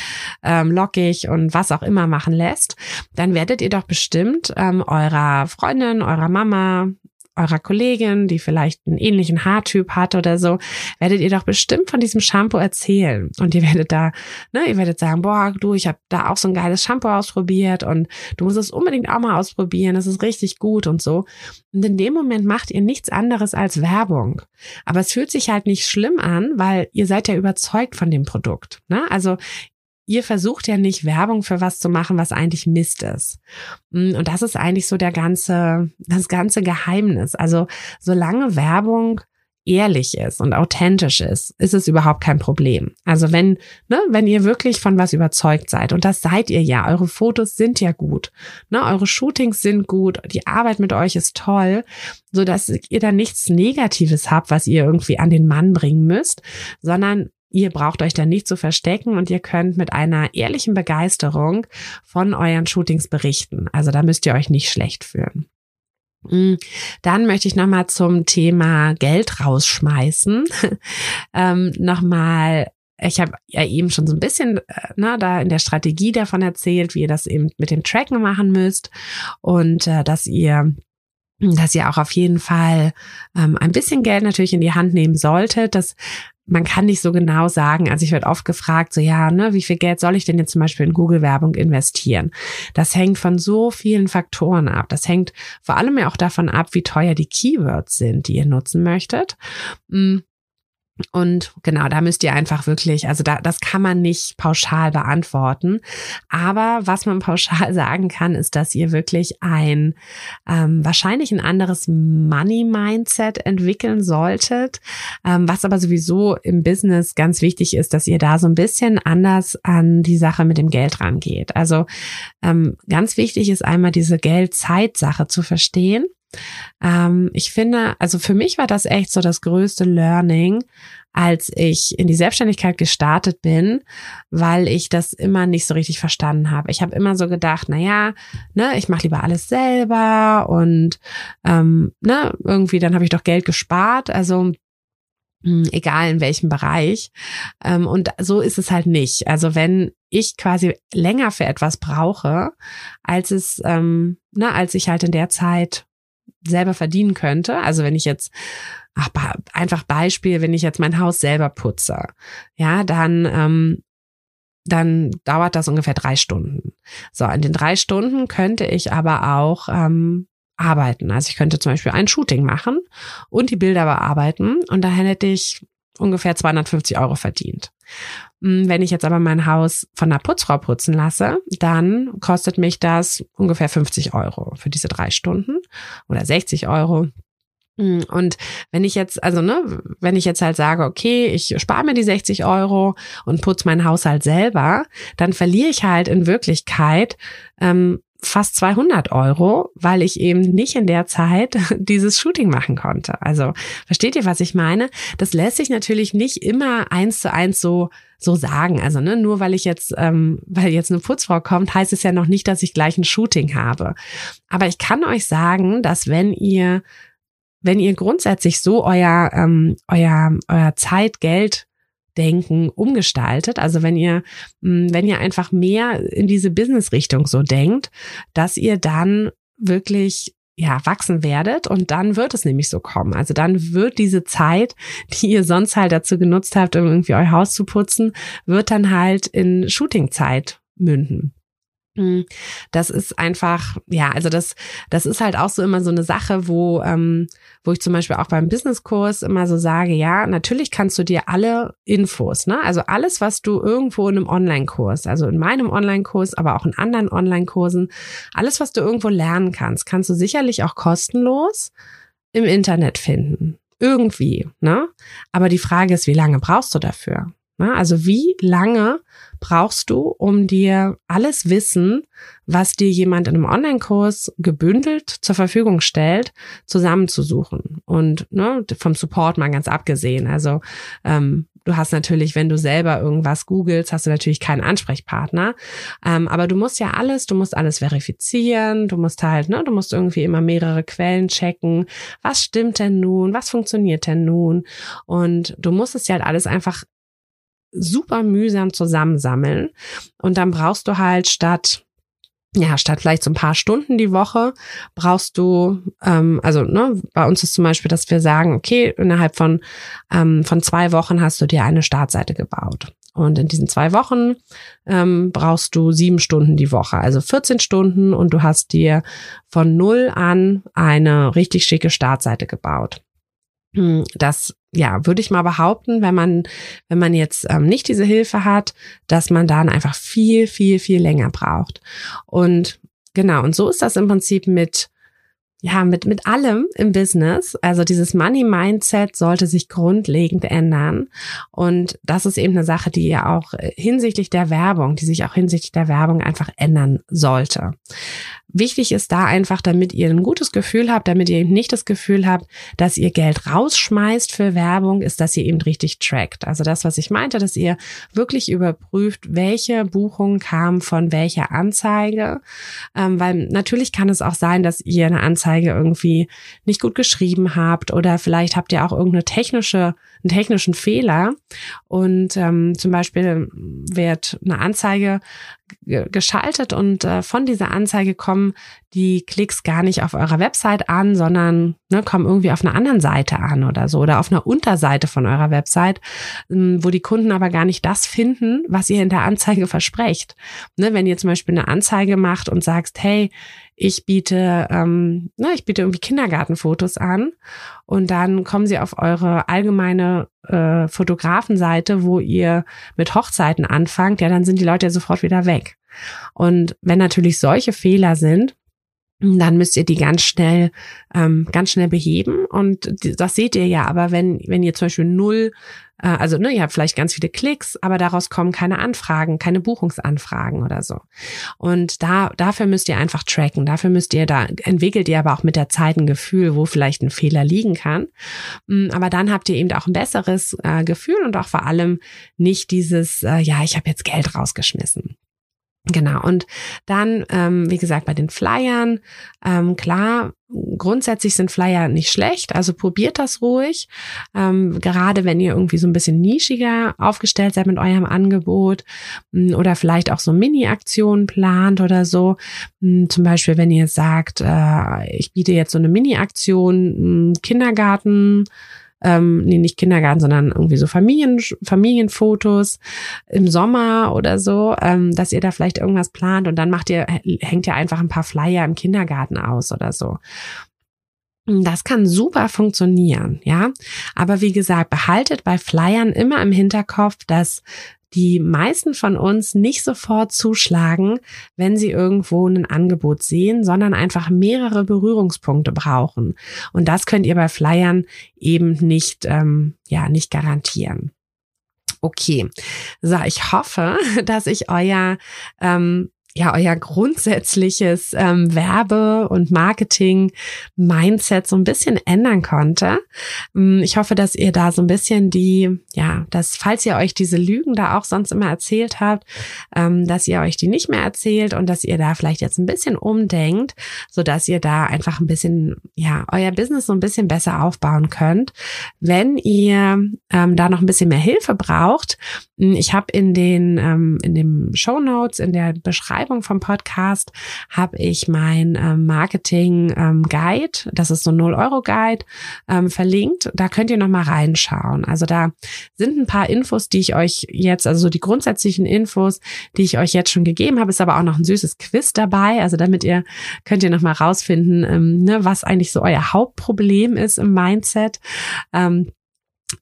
ähm, lockig und was auch immer machen lässt, dann werdet ihr doch bestimmt ähm, eurer Freundin, eurer Mama, eurer Kollegin, die vielleicht einen ähnlichen Haartyp hat oder so, werdet ihr doch bestimmt von diesem Shampoo erzählen. Und ihr werdet da, ne, ihr werdet sagen, boah, du, ich habe da auch so ein geiles Shampoo ausprobiert und du musst es unbedingt auch mal ausprobieren, das ist richtig gut und so. Und in dem Moment macht ihr nichts anderes als Werbung. Aber es fühlt sich halt nicht schlimm an, weil ihr seid ja überzeugt von dem Produkt. Ne? Also ihr versucht ja nicht Werbung für was zu machen, was eigentlich Mist ist. Mm, und das ist eigentlich so der ganze, das ganze Geheimnis. Also solange Werbung ehrlich ist und authentisch ist, ist es überhaupt kein Problem. Also wenn, ne, wenn ihr wirklich von was überzeugt seid, und das seid ihr ja, eure Fotos sind ja gut, ne, eure Shootings sind gut, die Arbeit mit euch ist toll, so dass ihr da nichts Negatives habt, was ihr irgendwie an den Mann bringen müsst, sondern Ihr braucht euch da nicht zu verstecken und ihr könnt mit einer ehrlichen Begeisterung von euren Shootings berichten. Also da müsst ihr euch nicht schlecht fühlen. Mm, dann möchte ich nochmal zum Thema Geld rausschmeißen. *laughs* ähm, nochmal ich habe ja eben schon so ein bisschen äh, ne, da in der Strategie davon erzählt, wie ihr das eben mit dem Tracken machen müsst und äh, dass ihr dass ihr auch auf jeden Fall ähm, ein bisschen Geld natürlich in die Hand nehmen solltet. Das man kann nicht so genau sagen. Also ich werde oft gefragt, so ja, ne, wie viel Geld soll ich denn jetzt zum Beispiel in Google-Werbung investieren? Das hängt von so vielen Faktoren ab. Das hängt vor allem ja auch davon ab, wie teuer die Keywords sind, die ihr nutzen möchtet. Und genau, da müsst ihr einfach wirklich, also da, das kann man nicht pauschal beantworten. Aber was man *laughs* pauschal sagen kann, ist, dass ihr wirklich ein ähm, wahrscheinlich ein anderes Money-Mindset entwickeln solltet. Ähm, was aber sowieso im Business ganz wichtig ist, dass ihr da so ein bisschen anders an die Sache mit dem Geld rangeht. Also ähm, ganz wichtig ist einmal diese Geld-Zeit-Sache zu verstehen. Ähm, ich finde, also für mich war das echt so das größte Learning, als ich in die Selbstständigkeit gestartet bin, weil ich das immer nicht so richtig verstanden habe. Ich habe immer so gedacht, na ja, ne, ich mache lieber alles selber und ähm, ne, irgendwie dann habe ich doch Geld gespart. Also hm, egal in welchem Bereich. Ähm, und so ist es halt nicht. Also wenn ich quasi länger für etwas brauche, als es, ähm, ne, als ich halt in der Zeit selber verdienen könnte. Also wenn ich jetzt ach, einfach Beispiel, wenn ich jetzt mein Haus selber putze, ja, dann ähm, dann dauert das ungefähr drei Stunden. So, in den drei Stunden könnte ich aber auch ähm, arbeiten. Also ich könnte zum Beispiel ein Shooting machen und die Bilder bearbeiten und da hätte ich ungefähr 250 Euro verdient. Hm, wenn ich jetzt aber mein Haus von einer Putzfrau putzen lasse, dann kostet mich das ungefähr 50 Euro für diese drei Stunden oder 60 Euro. Hm, und wenn ich jetzt, also ne, wenn ich jetzt halt sage, okay, ich spare mir die 60 Euro und putze meinen Haushalt selber, dann verliere ich halt in Wirklichkeit ähm, fast 200 Euro, weil ich eben nicht in der Zeit *laughs* dieses Shooting machen konnte. Also versteht ihr, was ich meine? Das lässt sich natürlich nicht immer eins zu eins so so sagen. Also ne, nur weil ich jetzt, ähm, weil jetzt eine Putzfrau kommt, heißt es ja noch nicht, dass ich gleich ein Shooting habe. Aber ich kann euch sagen, dass wenn ihr wenn ihr grundsätzlich so euer ähm, euer euer Zeit Geld Denken umgestaltet. Also wenn ihr, hm, wenn ihr einfach mehr in diese Business-Richtung so denkt, dass ihr dann wirklich ja, wachsen werdet und dann wird es nämlich so kommen. Also dann wird diese Zeit, die ihr sonst halt dazu genutzt habt, um irgendwie euer Haus zu putzen, wird dann halt in Shootingzeit münden. Hm, das ist einfach, ja, also das, das ist halt auch so immer so eine Sache, wo, ähm, wo ich zum Beispiel auch beim Businesskurs immer so sage, ja, natürlich kannst du dir alle Infos, ne, also alles, was du irgendwo in einem Online-Kurs, also in meinem Online-Kurs, aber auch in anderen Online-Kursen, alles, was du irgendwo lernen kannst, kannst du sicherlich auch kostenlos im Internet finden. Irgendwie, ne? Aber die Frage ist, wie lange brauchst du dafür? Ne? Also wie lange brauchst du, um dir alles Wissen, was dir jemand in einem Online-Kurs gebündelt zur Verfügung stellt, zusammenzusuchen? Und ne, vom Support mal ganz abgesehen. Also ähm, Du hast natürlich, wenn du selber irgendwas googelst, hast du natürlich keinen Ansprechpartner. Ähm, aber du musst ja alles, du musst alles verifizieren, du musst halt, ne, du musst irgendwie immer mehrere Quellen checken. Was stimmt denn nun? Was funktioniert denn nun? Und du musst es ja halt alles einfach super mühsam zusammensammeln. Und dann brauchst du halt statt ja, statt vielleicht so ein paar Stunden die Woche brauchst du, ähm, also ne, bei uns ist zum Beispiel, dass wir sagen, okay, innerhalb von, ähm, von zwei Wochen hast du dir eine Startseite gebaut. Und in diesen zwei Wochen ähm, brauchst du sieben Stunden die Woche, also 14 Stunden und du hast dir von null an eine richtig schicke Startseite gebaut. Hm, das ja, würde ich mal behaupten, wenn man, wenn man jetzt ähm, nicht diese Hilfe hat, dass man dann einfach viel, viel, viel länger braucht. Und genau, und so ist das im Prinzip mit ja, mit, mit allem im Business. Also dieses Money-Mindset sollte sich grundlegend ändern. Und das ist eben eine Sache, die ja auch hinsichtlich der Werbung, die sich auch hinsichtlich der Werbung einfach ändern sollte. Wichtig ist da einfach, damit ihr ein gutes Gefühl habt, damit ihr eben nicht das Gefühl habt, dass ihr Geld rausschmeißt für Werbung, ist, dass ihr eben richtig trackt. Also das, was ich meinte, dass ihr wirklich überprüft, welche Buchung kam von welcher Anzeige. Ähm, weil natürlich kann es auch sein, dass ihr eine Anzeige irgendwie nicht gut geschrieben habt oder vielleicht habt ihr auch irgendeine technische einen technischen Fehler und ähm, zum Beispiel wird eine Anzeige geschaltet und äh, von dieser Anzeige kommen die Klicks gar nicht auf eurer Website an, sondern ne, kommen irgendwie auf einer anderen Seite an oder so oder auf einer Unterseite von eurer Website, ähm, wo die Kunden aber gar nicht das finden, was ihr in der Anzeige versprecht. Ne, wenn ihr zum Beispiel eine Anzeige macht und sagst, hey, ich biete, ähm, na, ich biete irgendwie Kindergartenfotos an und dann kommen sie auf eure allgemeine äh, Fotografenseite, wo ihr mit Hochzeiten anfangt, ja, dann sind die Leute ja sofort wieder weg. Und wenn natürlich solche Fehler sind, dann müsst ihr die ganz schnell, ähm, ganz schnell beheben. Und das seht ihr ja. Aber wenn, wenn ihr zum Beispiel null, äh, also ne, ihr habt vielleicht ganz viele Klicks, aber daraus kommen keine Anfragen, keine Buchungsanfragen oder so. Und da, dafür müsst ihr einfach tracken. Dafür müsst ihr, da entwickelt ihr aber auch mit der Zeit ein Gefühl, wo vielleicht ein Fehler liegen kann. Mm, aber dann habt ihr eben auch ein besseres äh, Gefühl und auch vor allem nicht dieses, äh, ja, ich habe jetzt Geld rausgeschmissen. Genau, und dann, ähm, wie gesagt, bei den Flyern, ähm, klar, grundsätzlich sind Flyer nicht schlecht, also probiert das ruhig. Ähm, gerade wenn ihr irgendwie so ein bisschen nischiger aufgestellt seid mit eurem Angebot mm, oder vielleicht auch so Mini-Aktionen plant oder so. Mm, zum Beispiel, wenn ihr sagt, äh, ich biete jetzt so eine Mini-Aktion, mm, Kindergarten, ähm, nee, nicht Kindergarten, sondern irgendwie so Familien, Familienfotos im Sommer oder so, ähm, dass ihr da vielleicht irgendwas plant und dann macht ihr, hängt ihr einfach ein paar Flyer im Kindergarten aus oder so. Das kann super funktionieren, ja. Aber wie gesagt, behaltet bei Flyern immer im Hinterkopf, dass die meisten von uns nicht sofort zuschlagen, wenn sie irgendwo ein Angebot sehen, sondern einfach mehrere Berührungspunkte brauchen. Und das könnt ihr bei Flyern eben nicht, ähm, ja, nicht garantieren. Okay, so ich hoffe, *laughs* dass ich euer ähm, ja euer grundsätzliches ähm, Werbe- und Marketing-Mindset so ein bisschen ändern konnte. Mm, ich hoffe, dass ihr da so ein bisschen die, ja, dass falls ihr euch diese Lügen da auch sonst immer erzählt habt, ähm, dass ihr euch die nicht mehr erzählt und dass ihr da vielleicht jetzt ein bisschen umdenkt, so dass ihr da einfach ein bisschen, ja, euer Business so ein bisschen besser aufbauen könnt. Wenn ihr ähm, da noch ein bisschen mehr Hilfe braucht, mm, ich habe in den ähm, in dem Show Notes in der Beschreibung Beschreibung vom Podcast habe ich mein ähm, Marketing ähm, Guide, das ist so ein 0-Euro-Guide, ähm, verlinkt. Da könnt ihr nochmal reinschauen. Also da sind ein paar Infos, die ich euch jetzt, also so die grundsätzlichen Infos, die ich euch jetzt schon gegeben habe, ist aber auch noch ein süßes Quiz dabei. Also damit ihr könnt ihr nochmal rausfinden, ne, was eigentlich so euer Hauptproblem ist im Mindset.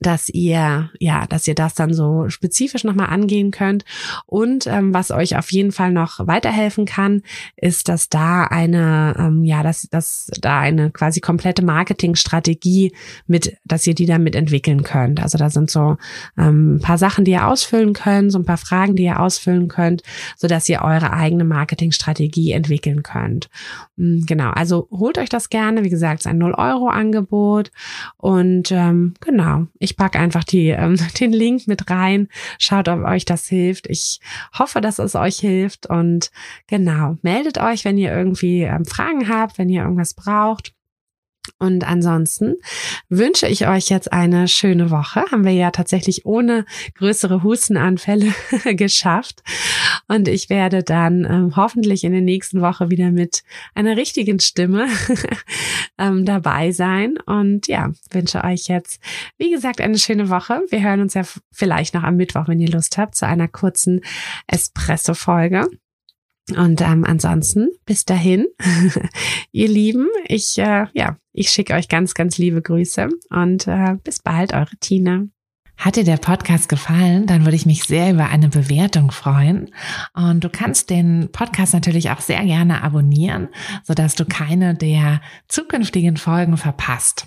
Dass ihr ja, dass ihr das dann so spezifisch nochmal angehen könnt. Und ähm, was euch auf jeden Fall noch weiterhelfen kann, ist, dass da eine ähm, ja, dass dass da eine quasi komplette Marketingstrategie mit, dass ihr die damit entwickeln könnt. Also da sind so ähm, ein paar Sachen, die ihr ausfüllen könnt, so ein paar Fragen, die ihr ausfüllen könnt, so dass ihr eure eigene Marketingstrategie entwickeln könnt. Mm, genau. Also holt euch das gerne. Wie gesagt, es ist ein 0 Euro Angebot und ähm, genau ich packe einfach die, ähm, *laughs* den Link mit rein. Schaut, ob euch das hilft. Ich hoffe, dass es euch hilft. Und genau, meldet euch, wenn ihr irgendwie ähm, Fragen habt, wenn ihr irgendwas braucht. Und ansonsten wünsche ich euch jetzt eine schöne Woche. Haben wir ja tatsächlich ohne größere Hustenanfälle *laughs* geschafft. Und ich werde dann ähm, hoffentlich in der nächsten Woche wieder mit einer richtigen Stimme *laughs* ähm, dabei sein. Und ja, wünsche euch jetzt, wie gesagt, eine schöne Woche. Wir hören uns ja vielleicht noch am Mittwoch, wenn ihr Lust habt, zu einer kurzen Espresso-Folge. Und ähm, ansonsten bis dahin, *laughs* ihr Lieben, ich äh, ja, ich schicke euch ganz, ganz liebe Grüße und äh, bis bald, eure Tina. Hat dir der Podcast gefallen, dann würde ich mich sehr über eine Bewertung freuen. Und du kannst den Podcast natürlich auch sehr gerne abonnieren, sodass du keine der zukünftigen Folgen verpasst.